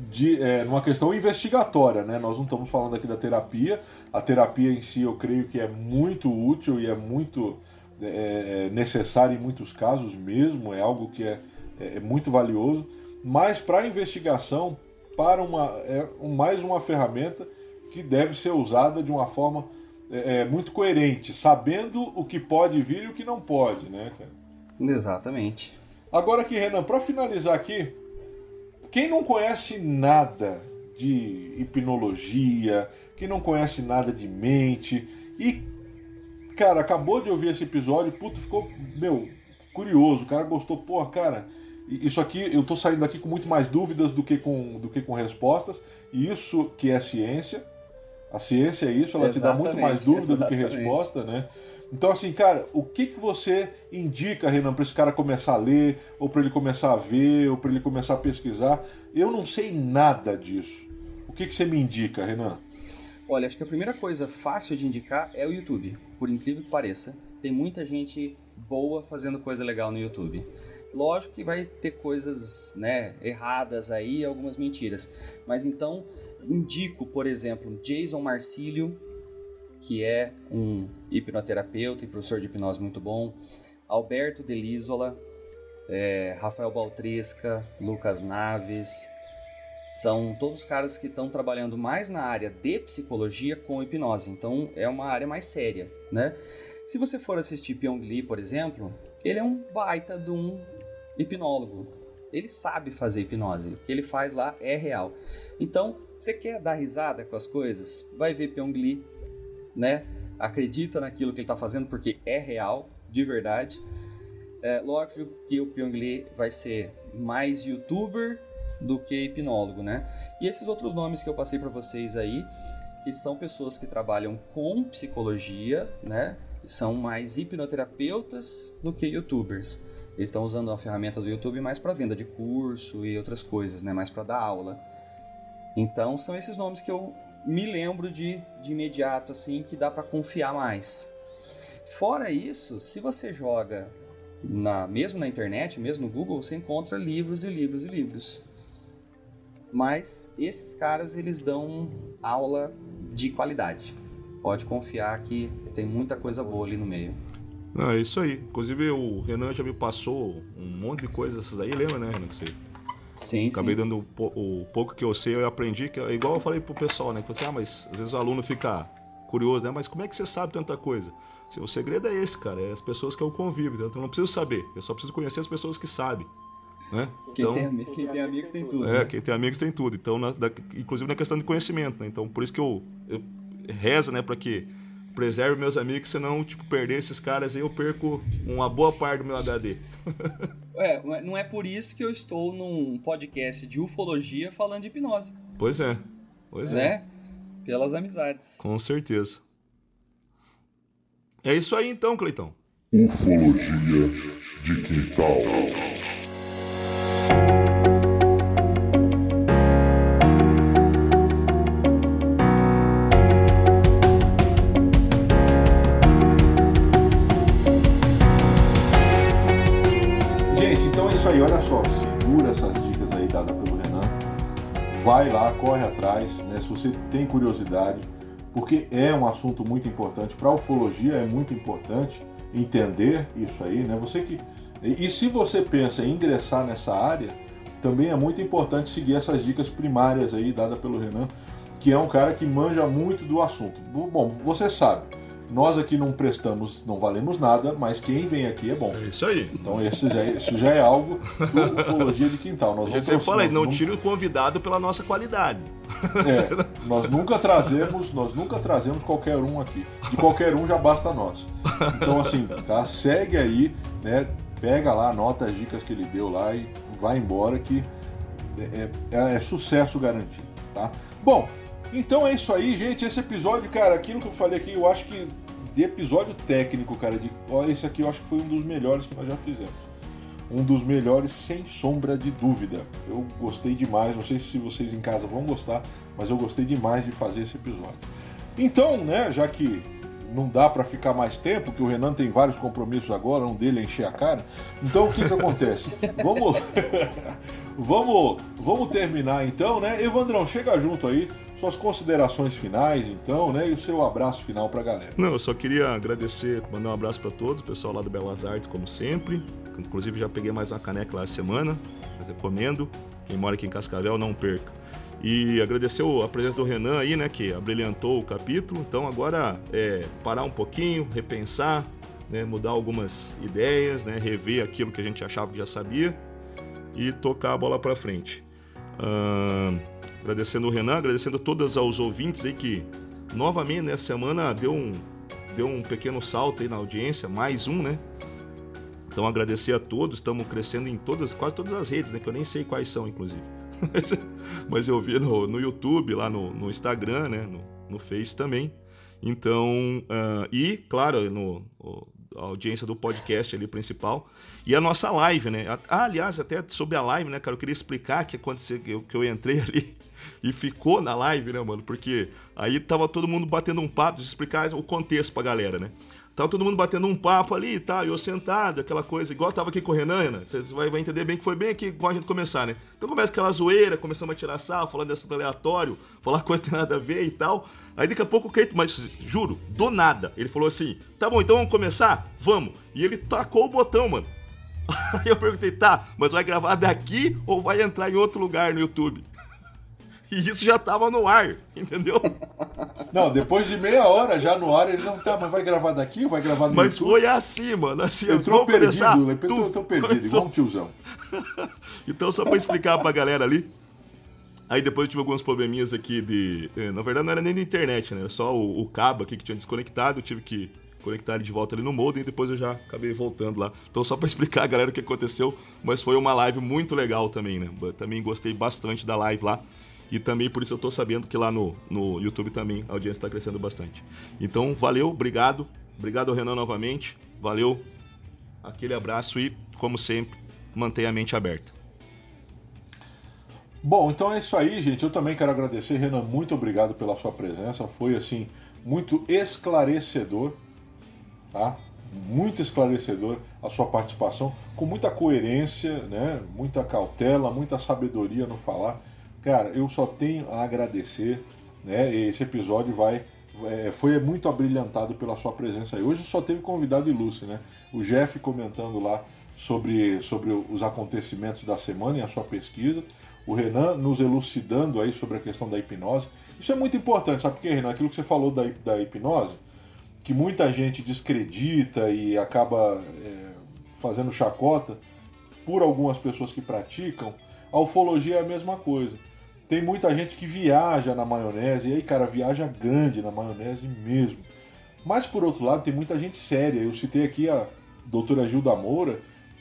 de é, numa questão investigatória, né? Nós não estamos falando aqui da terapia. A terapia em si, eu creio que é muito útil e é muito é, é, necessário em muitos casos mesmo, é algo que é, é, é muito valioso, mas para a investigação, para uma, é mais uma ferramenta que deve ser usada de uma forma é, é, muito coerente, sabendo o que pode vir e o que não pode, né, cara? Exatamente. Agora aqui, Renan, para finalizar aqui, quem não conhece nada de hipnologia, quem não conhece nada de mente e cara, acabou de ouvir esse episódio, puta, ficou, meu, curioso. O cara gostou, pô, cara, isso aqui, eu tô saindo aqui com muito mais dúvidas do que com, do que com respostas. E isso que é ciência. A ciência é isso, ela exatamente, te dá muito mais dúvida do que resposta, né? Então, assim, cara, o que, que você indica, Renan, para esse cara começar a ler, ou para ele começar a ver, ou para ele começar a pesquisar? Eu não sei nada disso. O que, que você me indica, Renan? Olha, acho que a primeira coisa fácil de indicar é o YouTube. Por incrível que pareça, tem muita gente boa fazendo coisa legal no YouTube. Lógico que vai ter coisas né, erradas aí, algumas mentiras. Mas então, indico, por exemplo, Jason Marcílio, que é um hipnoterapeuta e professor de hipnose muito bom. Alberto Delisola, é, Rafael Baltresca, Lucas Naves, são todos caras que estão trabalhando mais na área de psicologia com hipnose, então é uma área mais séria, né? Se você for assistir Pyong Lee, por exemplo, ele é um baita de um hipnólogo. Ele sabe fazer hipnose, o que ele faz lá é real. Então, você quer dar risada com as coisas? Vai ver Pyong Lee, né? Acredita naquilo que ele está fazendo porque é real, de verdade. É, lógico que o Pyong Lee vai ser mais youtuber do que hipnólogo, né? E esses outros nomes que eu passei para vocês aí, que são pessoas que trabalham com psicologia, né? São mais hipnoterapeutas do que youtubers. Eles estão usando a ferramenta do YouTube mais para venda de curso e outras coisas, né? Mais para dar aula. Então são esses nomes que eu me lembro de, de imediato assim que dá para confiar mais. Fora isso, se você joga na mesmo na internet, mesmo no Google, você encontra livros e livros e livros. Mas esses caras eles dão aula de qualidade. Pode confiar que tem muita coisa boa ali no meio. É isso aí. Inclusive o Renan já me passou um monte de coisas essas aí, lembra, né, Renan? Que você Sim, Acabei sim. dando o, o pouco que eu sei, eu aprendi, que é igual eu falei pro pessoal, né? Que você, ah, mas às vezes o aluno fica curioso, né? Mas como é que você sabe tanta coisa? Assim, o segredo é esse, cara, é as pessoas que eu convivo, então eu não preciso saber, eu só preciso conhecer as pessoas que sabem, né? Quem, Então- tem, quem tem amigos tem tudo. é, né? quem tem amigos tem tudo. Então, na- da- inclusive na questão de conhecimento, né? Então, por isso que eu, eu rezo, né, para que preserve meus amigos, senão, tipo, perder esses caras aí, eu perco uma boa parte do meu HD. É, não é por isso que eu estou num podcast de ufologia falando de hipnose, Pois é. Pois é. né? Pelas amizades. Com certeza. É isso aí então, Cleitão. Ufologia de quintal. Gente, então é isso aí, olha só, segura essas dicas aí dadas pelo Renan. Vai lá, corre atrás, né? Se você tem curiosidade, porque é um assunto muito importante. Para a ufologia é muito importante entender isso aí, né? Você que. E e se você pensa em ingressar nessa área, também é muito importante seguir essas dicas primárias aí dadas pelo Renan, que é um cara que manja muito do assunto. Bom, você sabe, nós aqui não prestamos, não valemos nada, mas quem vem aqui é bom. É isso aí. Então esse já, isso já é algo do ufologia de quintal. Nós A gente sempre fala aí, não nós tire o convidado pela nossa qualidade. é, nós nunca trazemos, nós nunca trazemos qualquer um aqui. De qualquer um já basta nós. Então assim, tá? Segue aí, né? Pega lá, anota as dicas que ele deu lá e vai embora que é, é- é sucesso garantido, tá? Bom, então é isso aí, gente. Esse episódio, cara, aquilo que eu falei aqui, eu acho que de episódio técnico, cara, de, ó, esse aqui eu acho que foi um dos melhores que nós já fizemos. Um dos melhores, sem sombra de dúvida. Eu gostei demais. Não sei se vocês em casa vão gostar, mas eu gostei demais de fazer esse episódio. Então, né, já que não dá pra ficar mais tempo, que o Renan tem vários compromissos agora, um dele é encher a cara. Então o que que acontece? Vamos Vamos, vamos terminar então, né? Evandrão, chega junto aí, suas considerações finais então, né? E o seu abraço final pra galera. Não, eu só queria agradecer, mandar um abraço para todos, o pessoal lá do Belas Artes, como sempre. Inclusive já peguei mais uma caneca lá essa semana, mas recomendo. Quem mora aqui em Cascavel, não perca. E agradecer a presença do Renan aí, né, que abrilhantou o capítulo. Então agora é parar um pouquinho, repensar, né, mudar algumas ideias, né, rever aquilo que a gente achava que já sabia e tocar a bola para frente. Agradecendo o Renan, agradecendo todos aos ouvintes aí que novamente nessa semana deu um, deu um pequeno salto aí na audiência, mais um, né? Então agradecer a todos, estamos crescendo em todas, quase todas as redes, né? Que eu nem sei quais são, inclusive. Mas, eu vi no, no YouTube, lá no, no Instagram, né? No, no Face também. Então, ah, e claro, no, a audiência do podcast ali principal. E a nossa live, né? Ah, aliás, até sobre a live, né, cara? Eu queria explicar que aconteceu, que eu, que eu entrei ali e ficou na live, né, mano? Porque aí tava todo mundo batendo um papo, eu explicar o contexto pra galera, né? Tava todo mundo batendo um papo ali e tal, e eu sentado, aquela coisa, igual tava aqui com o Renan. Você vai, entender bem que foi bem aqui igual a gente começar, né? Então começa aquela zoeira, começamos a tirar sarro, falando de assunto aleatório, falar coisa que tem nada a ver e tal. Aí daqui a pouco o Keito, mas juro, do nada, ele falou assim: tá bom, então vamos começar? Vamos. E ele tacou o botão, mano. Aí eu perguntei, tá, mas vai gravar daqui ou vai entrar em outro lugar no YouTube? E isso já tava no ar, entendeu? Não, depois de meia hora já no ar, ele não tá, mas vai gravar daqui ou vai gravar no Mas YouTube? foi assim, mano. Assim, Entrou começar. perdido, né? Entrou, Tu- entrou perdido, começou. igual um tiozão. Então, só pra explicar pra galera ali. Aí depois eu tive alguns probleminhas aqui de. eh, Na verdade, não era nem da internet, né? Era só o, o cabo aqui que tinha desconectado. Eu tive que conectar ele de volta ali no modem e depois eu já acabei voltando lá. Então, só pra explicar a galera o que aconteceu. Mas foi uma live muito legal também, né? Eu também gostei bastante da live lá. E também por isso eu tô sabendo que lá no, no YouTube também a audiência tá crescendo bastante. Então, valeu, obrigado. Obrigado Renan novamente. Valeu. Aquele abraço e, como sempre, mantenha a mente aberta. Bom, então é isso aí, gente. Eu também quero agradecer, Renan. Muito obrigado pela sua presença. Foi assim muito esclarecedor, tá? Muito esclarecedor a sua participação, com muita coerência, né? Muita cautela, muita sabedoria no falar. Cara, eu só tenho a agradecer, né? Esse episódio vai é, foi muito abrilhantado pela sua presença aí. Hoje só teve convidado ilustre, né? O Jeff comentando lá sobre, sobre os acontecimentos da semana e a sua pesquisa. O Renan nos elucidando aí sobre a questão da hipnose. Isso é muito importante, sabe por quê, Renan? Aquilo que você falou da, da hipnose, que muita gente descredita e acaba é, fazendo chacota por algumas pessoas que praticam, a ufologia é a mesma coisa. Tem muita gente que viaja na maionese, e aí, cara, viaja grande na maionese mesmo. Mas, por outro lado, tem muita gente séria. Eu citei aqui a doutora Gilda Moura,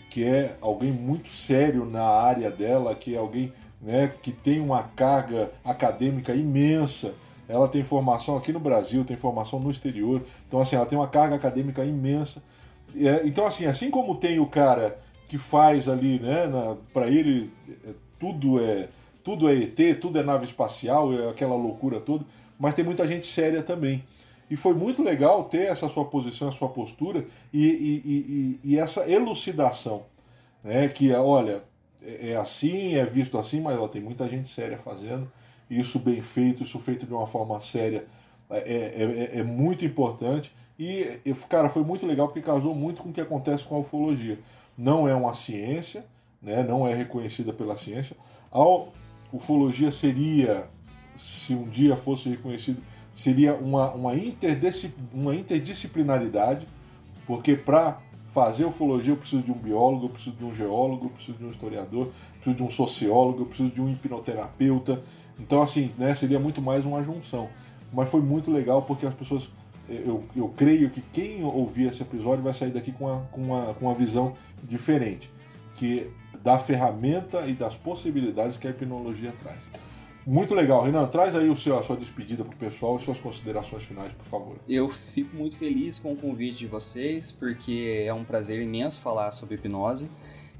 que é alguém muito sério na área dela, que é alguém né, que tem uma carga acadêmica imensa. Ela tem formação aqui no Brasil, tem formação no exterior. Então, assim, ela tem uma carga acadêmica imensa. É, então, assim, assim como tem o cara que faz ali, né, para ele é, tudo é tudo é ET, tudo é nave espacial, é aquela loucura toda, mas tem muita gente séria também. E foi muito legal ter essa sua posição, essa sua postura e, e, e, e essa elucidação. Né? Que, olha, é, é assim, é visto assim, mas ó, tem muita gente séria fazendo. Isso bem feito, isso feito de uma forma séria é, é, é, é muito importante. E, cara, foi muito legal porque casou muito com o que acontece com a ufologia. Não é uma ciência, né? não é reconhecida pela ciência. Ao ufologia seria, se um dia fosse reconhecido, seria uma, uma, interdiscip, uma interdisciplinaridade, porque para fazer ufologia eu preciso de um biólogo, eu preciso de um geólogo, eu preciso de um historiador, eu preciso de um sociólogo, eu preciso de um hipnoterapeuta. Então, assim, né, seria muito mais uma junção. Mas foi muito legal porque as pessoas. Eu, eu creio que quem ouvir esse episódio vai sair daqui com uma, com uma, com uma visão diferente. Que da ferramenta e das possibilidades que a hipnologia traz. Muito legal. Renan, traz aí o seu, a sua despedida para o pessoal e suas considerações finais, por favor. Eu fico muito feliz com o convite de vocês, porque é um prazer imenso falar sobre hipnose.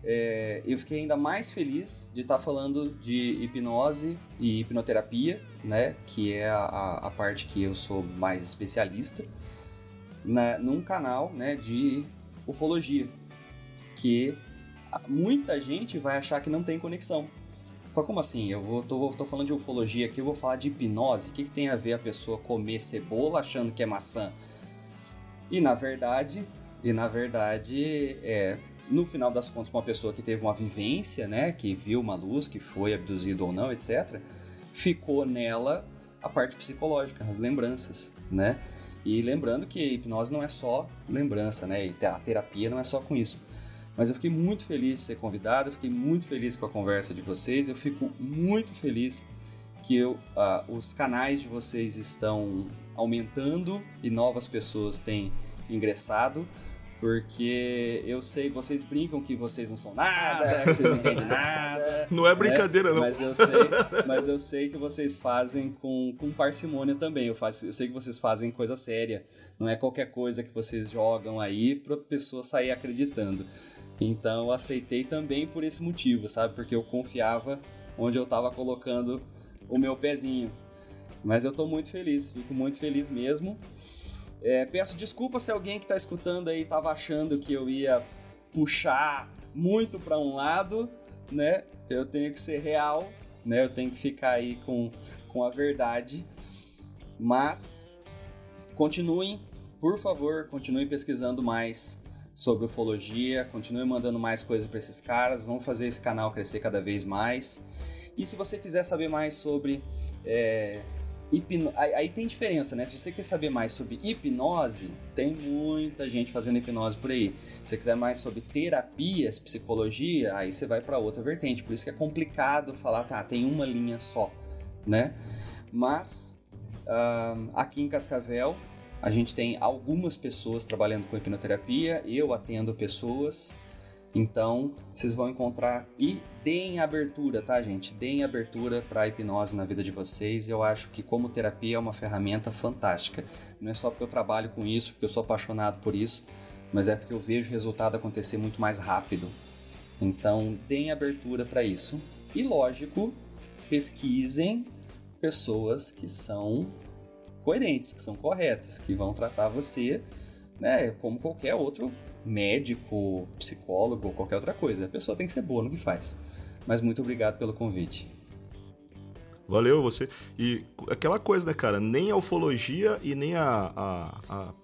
É, eu fiquei ainda mais feliz de estar falando de hipnose e hipnoterapia, né, que é a, a parte que eu sou mais especialista, na, num canal né, de ufologia, que muita gente vai achar que não tem conexão. Fala, como assim? Eu vou, tô, tô falando de ufologia aqui, eu vou falar de hipnose. O que, que tem a ver a pessoa comer cebola achando que é maçã? E na verdade, e na verdade, é, no final das contas, uma pessoa que teve uma vivência, né, que viu uma luz, que foi abduzido ou não, etc., ficou nela a parte psicológica, as lembranças, né? E lembrando que hipnose não é só lembrança, né? E a terapia não é só com isso. Mas eu fiquei muito feliz de ser convidado, eu fiquei muito feliz com a conversa de vocês, eu fico muito feliz que eu, uh, os canais de vocês estão aumentando e novas pessoas têm ingressado, porque eu sei, vocês brincam que vocês não são nada, que vocês não entendem nada. Não é brincadeira, né? não. Mas eu sei, mas eu sei que vocês fazem com, com parcimônia também. Eu, faço, eu sei que vocês fazem coisa séria. Não é qualquer coisa que vocês jogam aí pra pessoa sair acreditando. Então eu aceitei também por esse motivo, sabe? Porque eu confiava onde eu estava colocando o meu pezinho. Mas eu estou muito feliz, fico muito feliz mesmo. É, peço desculpa se alguém que está escutando aí estava achando que eu ia puxar muito para um lado, né? Eu tenho que ser real, né? Eu tenho que ficar aí com, com a verdade. Mas continuem, por favor, continuem pesquisando mais sobre ufologia, continue mandando mais coisas para esses caras, vamos fazer esse canal crescer cada vez mais. E se você quiser saber mais sobre é, hipno... aí, tem diferença, né? Se você quer saber mais sobre hipnose, tem muita gente fazendo hipnose por aí. Se você quiser mais sobre terapias, psicologia, aí você vai para outra vertente. Por isso que é complicado falar, tá, tem uma linha só, né? Mas uh, aqui em Cascavel a gente tem algumas pessoas trabalhando com hipnoterapia, eu atendo pessoas, então vocês vão encontrar e deem abertura, tá, gente? Deem abertura para a hipnose na vida de vocês. Eu acho que como terapia é uma ferramenta fantástica. Não é só porque eu trabalho com isso, porque eu sou apaixonado por isso, mas é porque eu vejo o resultado acontecer muito mais rápido. Então, deem abertura para isso. E lógico, pesquisem pessoas que são coerentes, que são corretas, que vão tratar você né, como qualquer outro médico, psicólogo ou qualquer outra coisa. A pessoa tem que ser boa no que faz. Mas muito obrigado pelo convite. Valeu você. E aquela coisa, né, cara? Nem a ufologia e nem a, a, a,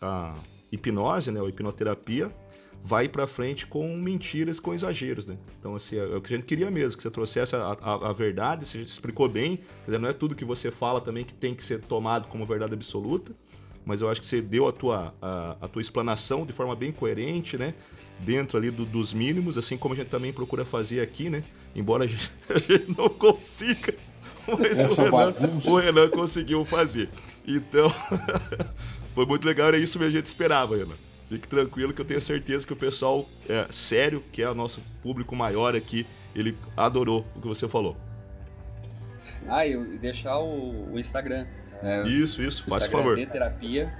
a hipnose, né, a hipnoterapia, vai para frente com mentiras, com exageros, né? Então, assim, é o que a gente queria mesmo, que você trouxesse a, a, a verdade, você explicou bem, quer dizer, não é tudo que você fala também que tem que ser tomado como verdade absoluta, mas eu acho que você deu a tua, a, a tua explanação de forma bem coerente, né? Dentro ali do, dos mínimos, assim como a gente também procura fazer aqui, né? Embora a gente, a gente não consiga, mas o Renan, o Renan conseguiu fazer. Então, foi muito legal, era isso que a gente esperava, Renan. Fique tranquilo que eu tenho certeza que o pessoal é, sério, que é o nosso público maior aqui, ele adorou o que você falou. Ah, e deixar o, o Instagram. Né? Isso, isso, faz favor. de terapia.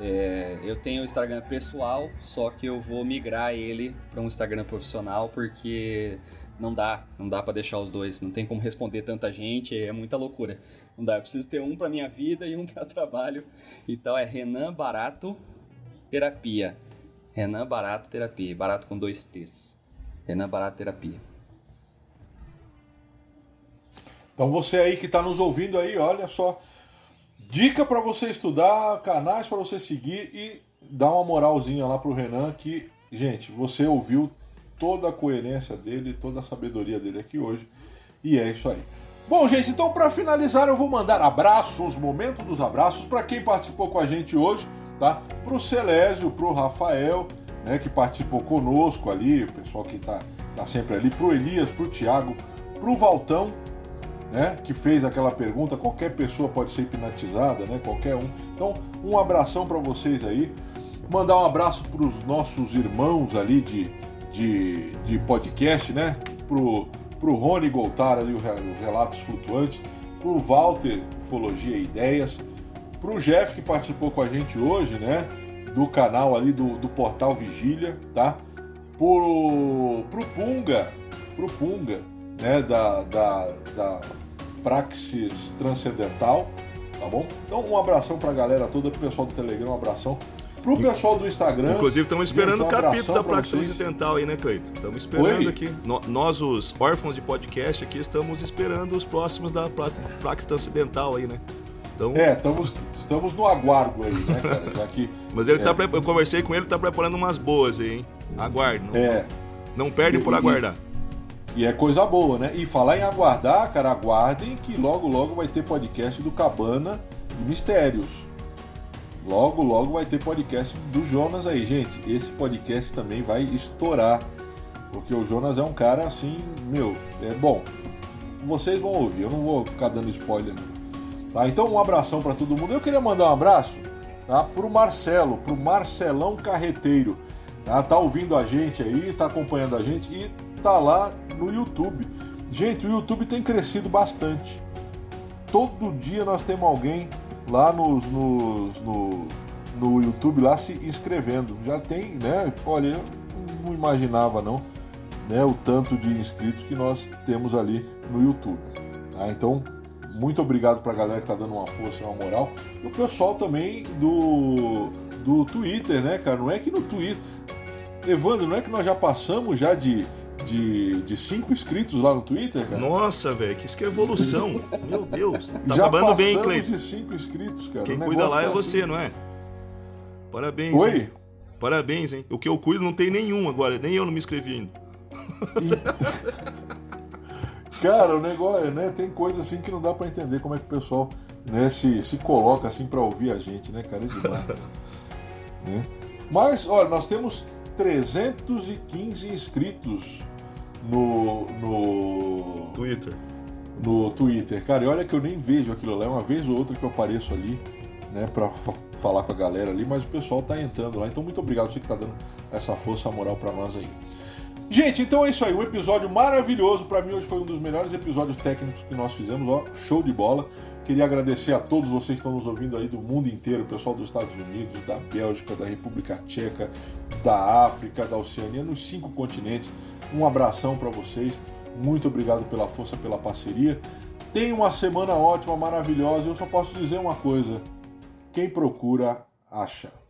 É, eu tenho o Instagram pessoal, só que eu vou migrar ele para um Instagram profissional porque não dá, não dá para deixar os dois, não tem como responder tanta gente, é muita loucura. Não dá, eu preciso ter um para minha vida e um para trabalho. Então é Renan Barato Terapia. Renan Barato Terapia. Barato com dois T's. Renan Barato Terapia. Então você aí que está nos ouvindo aí, olha só. Dica para você estudar, canais para você seguir e dar uma moralzinha lá pro Renan que, gente, você ouviu toda a coerência dele, toda a sabedoria dele aqui hoje. E é isso aí. Bom, gente, então para finalizar eu vou mandar abraços, momento dos abraços para quem participou com a gente hoje tá? Para o Celésio, para o Rafael, né, que participou conosco ali, o pessoal que está tá sempre ali, para o Elias, para o Tiago, para o Valtão, né, que fez aquela pergunta. Qualquer pessoa pode ser hipnotizada, né? Qualquer um. Então, um abração para vocês aí. Mandar um abraço para os nossos irmãos ali de, de, de podcast, né? Pro, pro Rony Goltar ali, o Relatos Flutuantes, pro Walter Ufologia e Ideias, Pro Jeff que participou com a gente hoje, né? Do canal ali do, do Portal Vigília, tá? Pro, pro Punga, pro Punga, né? Da, da, da Praxis Transcendental, tá bom? Então um abração pra galera toda, pro pessoal do Telegram, um abração. Pro pessoal do Instagram. Inclusive, estamos esperando o um capítulo da Praxis Transcendental aí, né, Cleito? Estamos esperando Oi? aqui. No, nós, os órfãos de podcast aqui, estamos esperando os próximos da Praxis Transcendental aí, né? Então... É, estamos, estamos no aguardo aí, né, cara? Já que, Mas ele é... tá. Eu conversei com ele, tá preparando umas boas aí, hein? Aguarde. Não, é. não perde por aguardar. E, e é coisa boa, né? E falar em aguardar, cara, aguardem que logo, logo vai ter podcast do Cabana de Mistérios. Logo, logo vai ter podcast do Jonas aí, gente. Esse podcast também vai estourar. Porque o Jonas é um cara assim, meu, é bom. Vocês vão ouvir, eu não vou ficar dando spoiler não. Tá? Então um abração para todo mundo. Eu queria mandar um abraço tá? pro Marcelo, pro Marcelão Carreteiro. Tá? tá ouvindo a gente aí, tá acompanhando a gente e tá lá no YouTube. Gente, o YouTube tem crescido bastante. Todo dia nós temos alguém lá nos, nos, no, no YouTube lá se inscrevendo. Já tem, né? Olha, eu não imaginava não, né? O tanto de inscritos que nós temos ali no YouTube. Tá? Então muito obrigado pra galera que tá dando uma força e uma moral. E o pessoal também do, do Twitter, né, cara? Não é que no Twitter. Evandro, não é que nós já passamos já de, de, de cinco inscritos lá no Twitter, cara? Nossa, velho, que isso que é evolução. Meu Deus. Tá já trabalhando bem, Cleiton. de cinco inscritos, cara. Quem cuida lá é, é você, assim. não é? Parabéns. Oi? Hein? Parabéns, hein? O que eu cuido não tem nenhum agora, nem eu não me inscrevi ainda. Cara, o negócio, né? Tem coisa assim que não dá para entender como é que o pessoal né, se, se coloca assim para ouvir a gente, né, cara? É demais. né? Mas, olha, nós temos 315 inscritos no, no Twitter. No Twitter, cara, e olha que eu nem vejo aquilo lá, é uma vez ou outra que eu apareço ali, né, pra falar com a galera ali, mas o pessoal tá entrando lá. Então, muito obrigado você que tá dando essa força moral para nós aí. Gente, então é isso aí. Um episódio maravilhoso. Para mim, hoje foi um dos melhores episódios técnicos que nós fizemos. Ó, show de bola. Queria agradecer a todos vocês que estão nos ouvindo aí do mundo inteiro, pessoal dos Estados Unidos, da Bélgica, da República Tcheca, da África, da Oceania, nos cinco continentes. Um abração para vocês. Muito obrigado pela força, pela parceria. Tenha uma semana ótima, maravilhosa. Eu só posso dizer uma coisa: quem procura, acha.